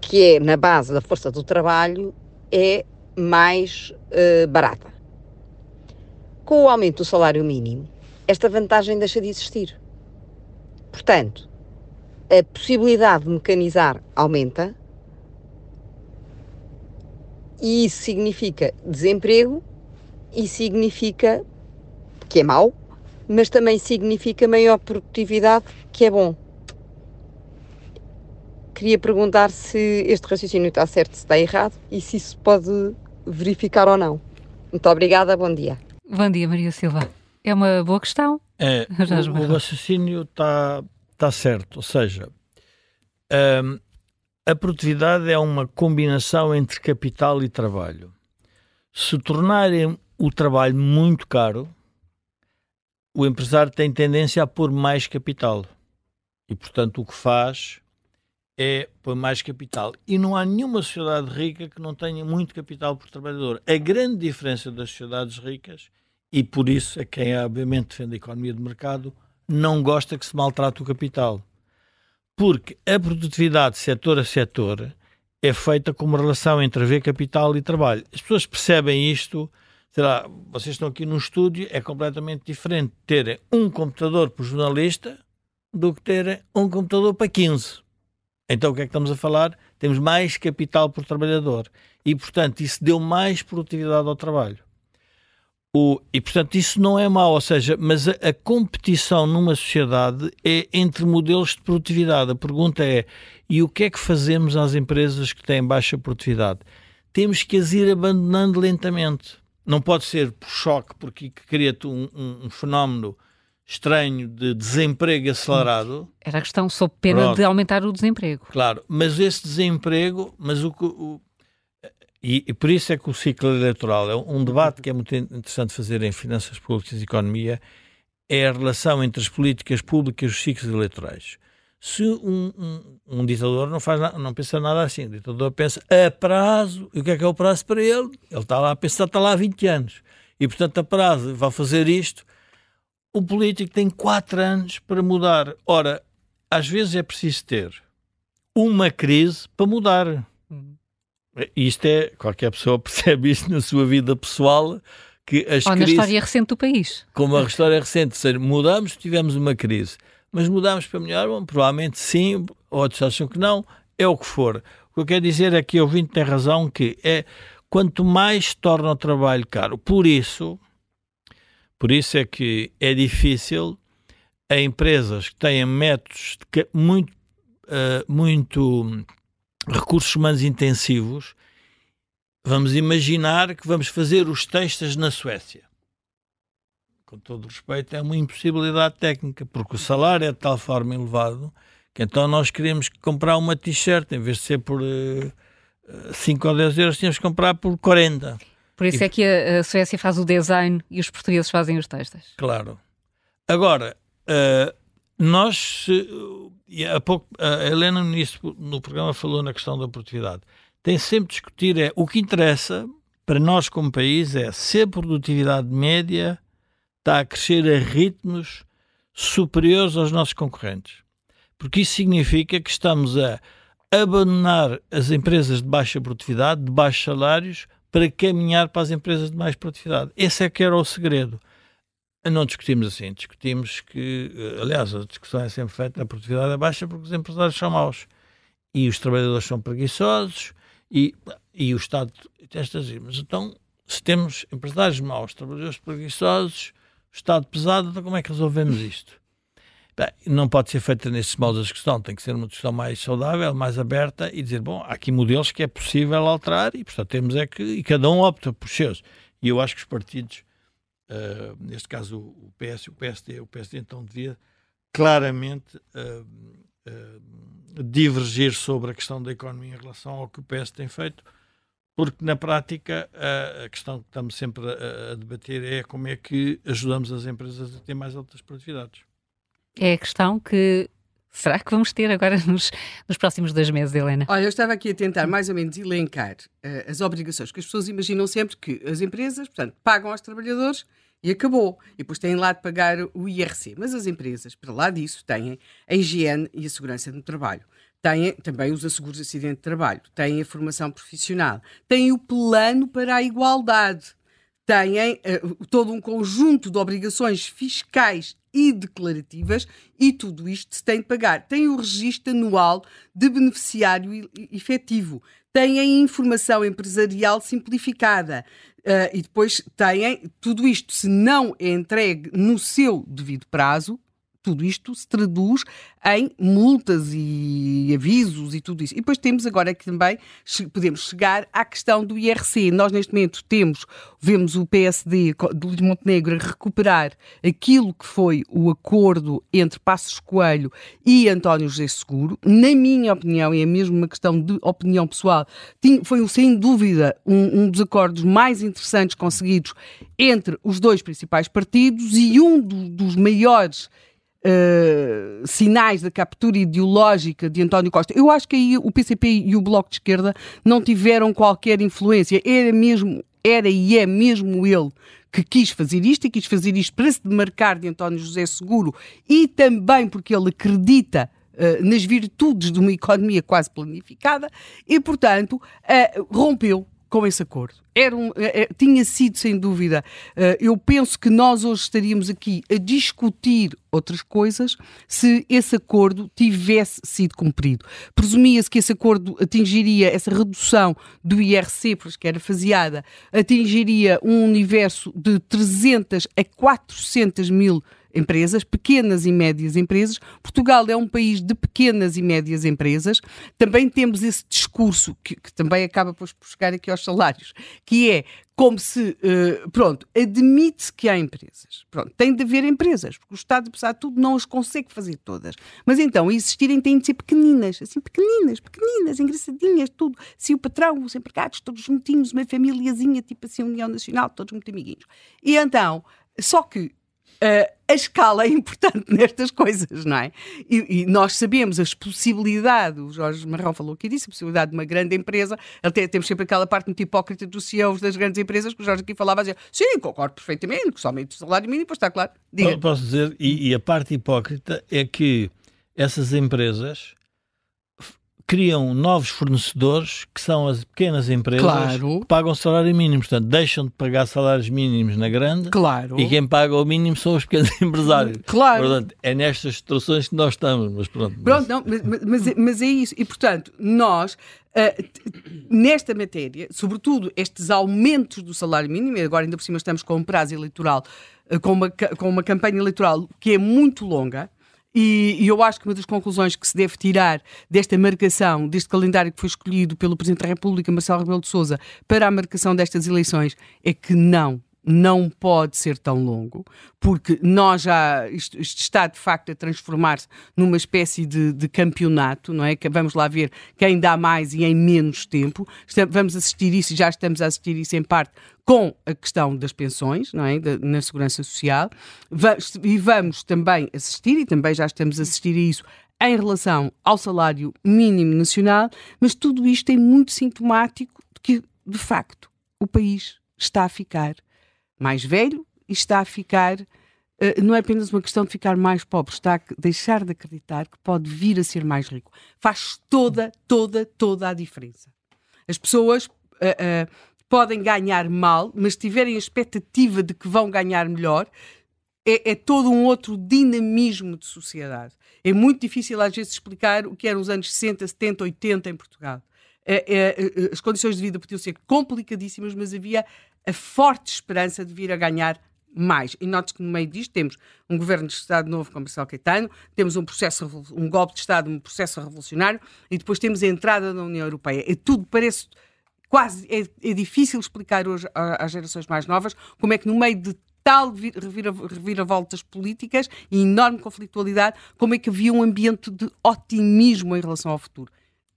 [SPEAKER 12] que é na base da força do trabalho é mais uh, barata. Com o aumento do salário mínimo, esta vantagem deixa de existir. Portanto, a possibilidade de mecanizar aumenta e isso significa desemprego e significa que é mau, mas também significa maior produtividade, que é bom. Queria perguntar se este raciocínio está certo, se está errado e se isso pode verificar ou não. Muito obrigada, bom dia.
[SPEAKER 2] Bom dia, Maria Silva. É uma boa questão.
[SPEAKER 4] É, <laughs> o, o raciocínio está tá certo, ou seja, um, a produtividade é uma combinação entre capital e trabalho. Se tornarem o trabalho muito caro, o empresário tem tendência a pôr mais capital. E, portanto, o que faz é pôr mais capital. E não há nenhuma sociedade rica que não tenha muito capital por trabalhador. A grande diferença das sociedades ricas, e por isso é quem obviamente defende a economia de mercado, não gosta que se maltrate o capital. Porque a produtividade setor a setor é feita com uma relação entre haver capital e trabalho. As pessoas percebem isto, sei lá, vocês estão aqui no estúdio, é completamente diferente terem um computador por jornalista do que terem um computador para 15. Então o que é que estamos a falar? Temos mais capital por trabalhador. E, portanto, isso deu mais produtividade ao trabalho. O, e, portanto, isso não é mau, ou seja, mas a, a, competição numa sociedade é entre modelos de produtividade. A pergunta é: e o que é que fazemos às empresas que têm baixa produtividade? Temos que as ir abandonando lentamente. Não pode ser por choque, porque cria um, um, um, fenómeno estranho de desemprego acelerado.
[SPEAKER 2] Era a questão, sob pena Pronto. de aumentar o desemprego.
[SPEAKER 4] Claro, mas esse desemprego, mas o, o e, e, por isso é que o ciclo eleitoral é um debate que é muito interessante fazer em finanças públicas e economia, é a relação entre as políticas públicas e os ciclos eleitorais. Se um, um, um ditador não, faz não pensa nada assim, o ditador pensa a prazo, e o que é que é o prazo para ele? Ele está lá a pensar, está lá há 20 anos, e portanto a prazo vai fazer isto. O político tem 4 anos para mudar. Ora, às vezes é preciso ter uma crise para mudar. Uhum. Isto é, qualquer pessoa <laughs> percebe isto na sua vida pessoal, que as
[SPEAKER 2] Ou
[SPEAKER 4] crises...
[SPEAKER 2] na história recente do país.
[SPEAKER 4] Como a história recente, seja, mudamos, tivemos uma crise, mas mudamos para melhor? Bom, provavelmente sim, outros acham que não, é o que for. O que eu quero dizer é que o ouvinte tem razão que é quanto mais torna o trabalho caro, por isso, por isso é que é difícil a empresas que têm métodos muito, uh, muito recursos humanos intensivos, vamos imaginar que vamos fazer os textos na Suécia. Com todo respeito, é uma impossibilidade técnica, porque o salário é de tal forma elevado que então nós queremos comprar uma t-shirt, em vez de ser por uh, eh, 5 ou 10 euros, tínhamos que comprar por 40.
[SPEAKER 2] Por isso e... é que a, Suécia faz o design e os portugueses fazem os textos.
[SPEAKER 4] Claro. Agora, uh, nós, há pouco, a Helena início, no programa falou na questão da produtividade. Tem sempre discutir é o que interessa para nós como país é se a produtividade média está a crescer a ritmos superiores aos nossos concorrentes. Porque isso significa que estamos a abandonar as empresas de baixa produtividade, de baixos salários, para caminhar para as empresas de mais produtividade. Esse é que era o segredo. Não discutimos assim, discutimos que, eh, aliás, a discussão é sempre feita, a produtividade é baixa porque os empresários são maus e os trabalhadores são preguiçosos e, e o Estado testa dizer, mas então, se temos empresários maus, trabalhadores preguiçosos, Estado pesado, então como é que resolvemos isto? Bem, não pode ser feita nesses modos a discussão, tem que ser uma discussão mais saudável, mais aberta e dizer, bom, há aqui modelos que é possível alterar e, portanto, temos é que, e cada um opta por seus. E eu acho que os partidos uh, neste caso o PS o PSD, o PSD então devia claramente uh, uh, divergir sobre a questão da economia em relação ao que o PS tem feito, porque na prática a questão que estamos sempre a, a debater é como é que ajudamos as empresas a ter mais altas produtividades.
[SPEAKER 2] É a questão que será que vamos ter agora <laughs> nos, nos, próximos dois meses, Helena?
[SPEAKER 3] Olha, eu estava aqui a tentar mais ou menos elencar uh, as obrigações, que as pessoas imaginam sempre que as empresas, portanto, pagam aos trabalhadores e acabou. E depois têm lá de pagar o IRC. Mas as empresas, para lá disso, têm a higiene e a segurança no trabalho. Têm também os asseguros de acidente de trabalho, têm a formação profissional, têm o plano para a igualdade, têm uh, todo um conjunto de obrigações fiscais e declarativas e tudo isto se tem de pagar. Tem o registro anual de beneficiário efetivo, têm a informação empresarial simplificada, Uh, e depois têm tudo isto, se não é entregue no seu devido prazo, tudo isto se traduz em multas e avisos e tudo isso. E depois temos agora que também podemos chegar à questão do IRC. Nós neste momento temos, vemos o PSD de Luís Montenegro recuperar aquilo que foi o acordo entre Passos Coelho e António José Seguro. Na minha opinião, e é mesmo uma questão de opinião pessoal, foi sem dúvida um, um dos acordos mais interessantes conseguidos entre os dois principais partidos e um do, dos maiores Uh, sinais da captura ideológica de António Costa. Eu acho que aí o PCP e o Bloco de Esquerda não tiveram qualquer influência. Era mesmo, era e é mesmo ele que quis fazer isto e quis fazer isto para se demarcar de António José Seguro e também porque ele acredita uh, nas virtudes de uma economia quase planificada e, portanto, uh, rompeu com esse acordo. Era um, é, tinha sido, sem dúvida, uh, eu penso que nós hoje estaríamos aqui a discutir outras coisas se esse acordo tivesse sido cumprido. Presumia-se que esse acordo atingiria essa redução do IRC, que era faseada, atingiria um universo de 300 a 400 mil empresas, pequenas e médias empresas. Portugal é um país de pequenas e médias empresas. Também temos esse discurso, que, que também acaba por chegar aqui aos salários, que é como se, uh, pronto, admite-se que há empresas. Pronto, tem de haver empresas, porque o Estado, apesar de tudo, não as consegue fazer todas. Mas então, existirem têm de ser pequeninas, assim, pequeninas, pequeninas, engraçadinhas, tudo. Se o patrão, os empregados, todos juntinhos, uma famíliazinha, tipo assim, União Nacional, todos muito amiguinhos. E então, só que Uh, a escala é importante <laughs> nestas coisas, não é? E, e, nós sabemos as possibilidades, o Jorge Marrão falou aqui disso, a possibilidade de uma grande empresa, até temos sempre aquela parte muito hipócrita dos CEOs das grandes empresas, que o Jorge aqui falava, dizia, sim, concordo perfeitamente, que somente o salário mínimo, pois está claro.
[SPEAKER 4] Diga. Posso dizer, e, e a parte hipócrita é que essas empresas criam novos fornecedores que são as pequenas empresas claro. que pagam salário mínimo. Portanto, deixam de pagar salários mínimos na grande
[SPEAKER 3] claro.
[SPEAKER 4] e quem paga o mínimo são os pequenos <laughs> empresários.
[SPEAKER 3] Claro.
[SPEAKER 4] Portanto, é nestas situações que nós estamos. Mas pronto.
[SPEAKER 3] Pronto, não, mas, mas, mas é isso. E, portanto, nós Uh, nesta matéria, sobretudo estes aumentos do salário mínimo, e agora ainda por cima estamos com um prazo eleitoral, uh, com, uma, com uma campanha eleitoral que é muito longa, e, e, eu acho que uma das conclusões que se deve tirar desta marcação, deste calendário que foi escolhido pelo Presidente da República, Marcelo Rebelo de Sousa, para a marcação destas eleições, é que não, não pode ser tão longo, porque nós já, isto, isto está de facto a transformar-se numa espécie de, de, campeonato, não é? Que vamos lá ver quem dá mais e em menos tempo. Vamos assistir isso, já estamos a assistir isso em parte com a questão das pensões, não é? Da, na segurança social, e vamos também assistir, e também já estamos a assistir a isso, em relação ao salário mínimo nacional, mas tudo isto é muito sintomático de que, de facto, o país está a ficar mais velho e está a ficar. Uh, não é apenas uma questão de ficar mais pobre, está a deixar de acreditar que pode vir a ser mais rico. Faz toda, toda, toda a diferença. As pessoas uh, uh, podem ganhar mal, mas tiverem a expectativa de que vão ganhar melhor, é, é, todo um outro dinamismo de sociedade. É muito difícil às vezes explicar o que eram os anos 60, 70, 80 em Portugal. É, é, as condições de vida podiam ser complicadíssimas, mas havia a forte esperança de vir a ganhar mais. E note que no meio disto temos um governo de Estado novo com Marcelo Caetano, temos um processo, um golpe de Estado, um processo revolucionário, e depois temos a entrada da União Europeia. E tudo parece quase, é, é difícil explicar hoje às gerações mais novas como é que no meio de tal reviravoltas políticas e enorme conflitualidade, como é que havia um ambiente de otimismo em relação ao futuro.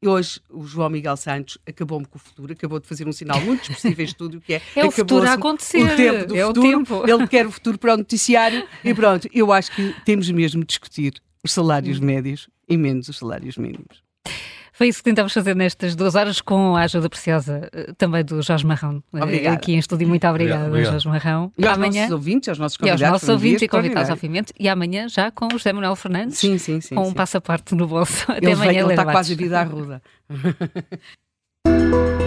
[SPEAKER 3] E hoje o João Miguel Santos acabou-me com o futuro, acabou de fazer um sinal muito expressivo em estúdio, que é, <laughs>
[SPEAKER 2] é o futuro a acontecer.
[SPEAKER 3] O tempo do
[SPEAKER 2] é
[SPEAKER 3] futuro.
[SPEAKER 2] O tempo. <laughs>
[SPEAKER 3] Ele quer o futuro para o noticiário e pronto, eu acho que temos mesmo de discutir os salários hum. médios e menos os salários mínimos.
[SPEAKER 2] Foi isso que tentamos fazer nestas duas horas com a ajuda preciosa eh, também do Jorge Marrão. Eh,
[SPEAKER 3] obrigada.
[SPEAKER 2] Aqui em estúdio. Muito obrigada, obrigado. Jorge Marrão.
[SPEAKER 3] E aos amanhã... nossos ouvintes, aos nossos convidados.
[SPEAKER 2] E aos nossos ouvintes e convidados, obviamente. E amanhã já com o José Manuel Fernandes.
[SPEAKER 3] Sim, sim, sim.
[SPEAKER 2] Com
[SPEAKER 3] sim.
[SPEAKER 2] um passaporte no bolso. <laughs> Até
[SPEAKER 3] ele
[SPEAKER 2] amanhã.
[SPEAKER 3] Vem, ele está quase a vida à ruda. <laughs>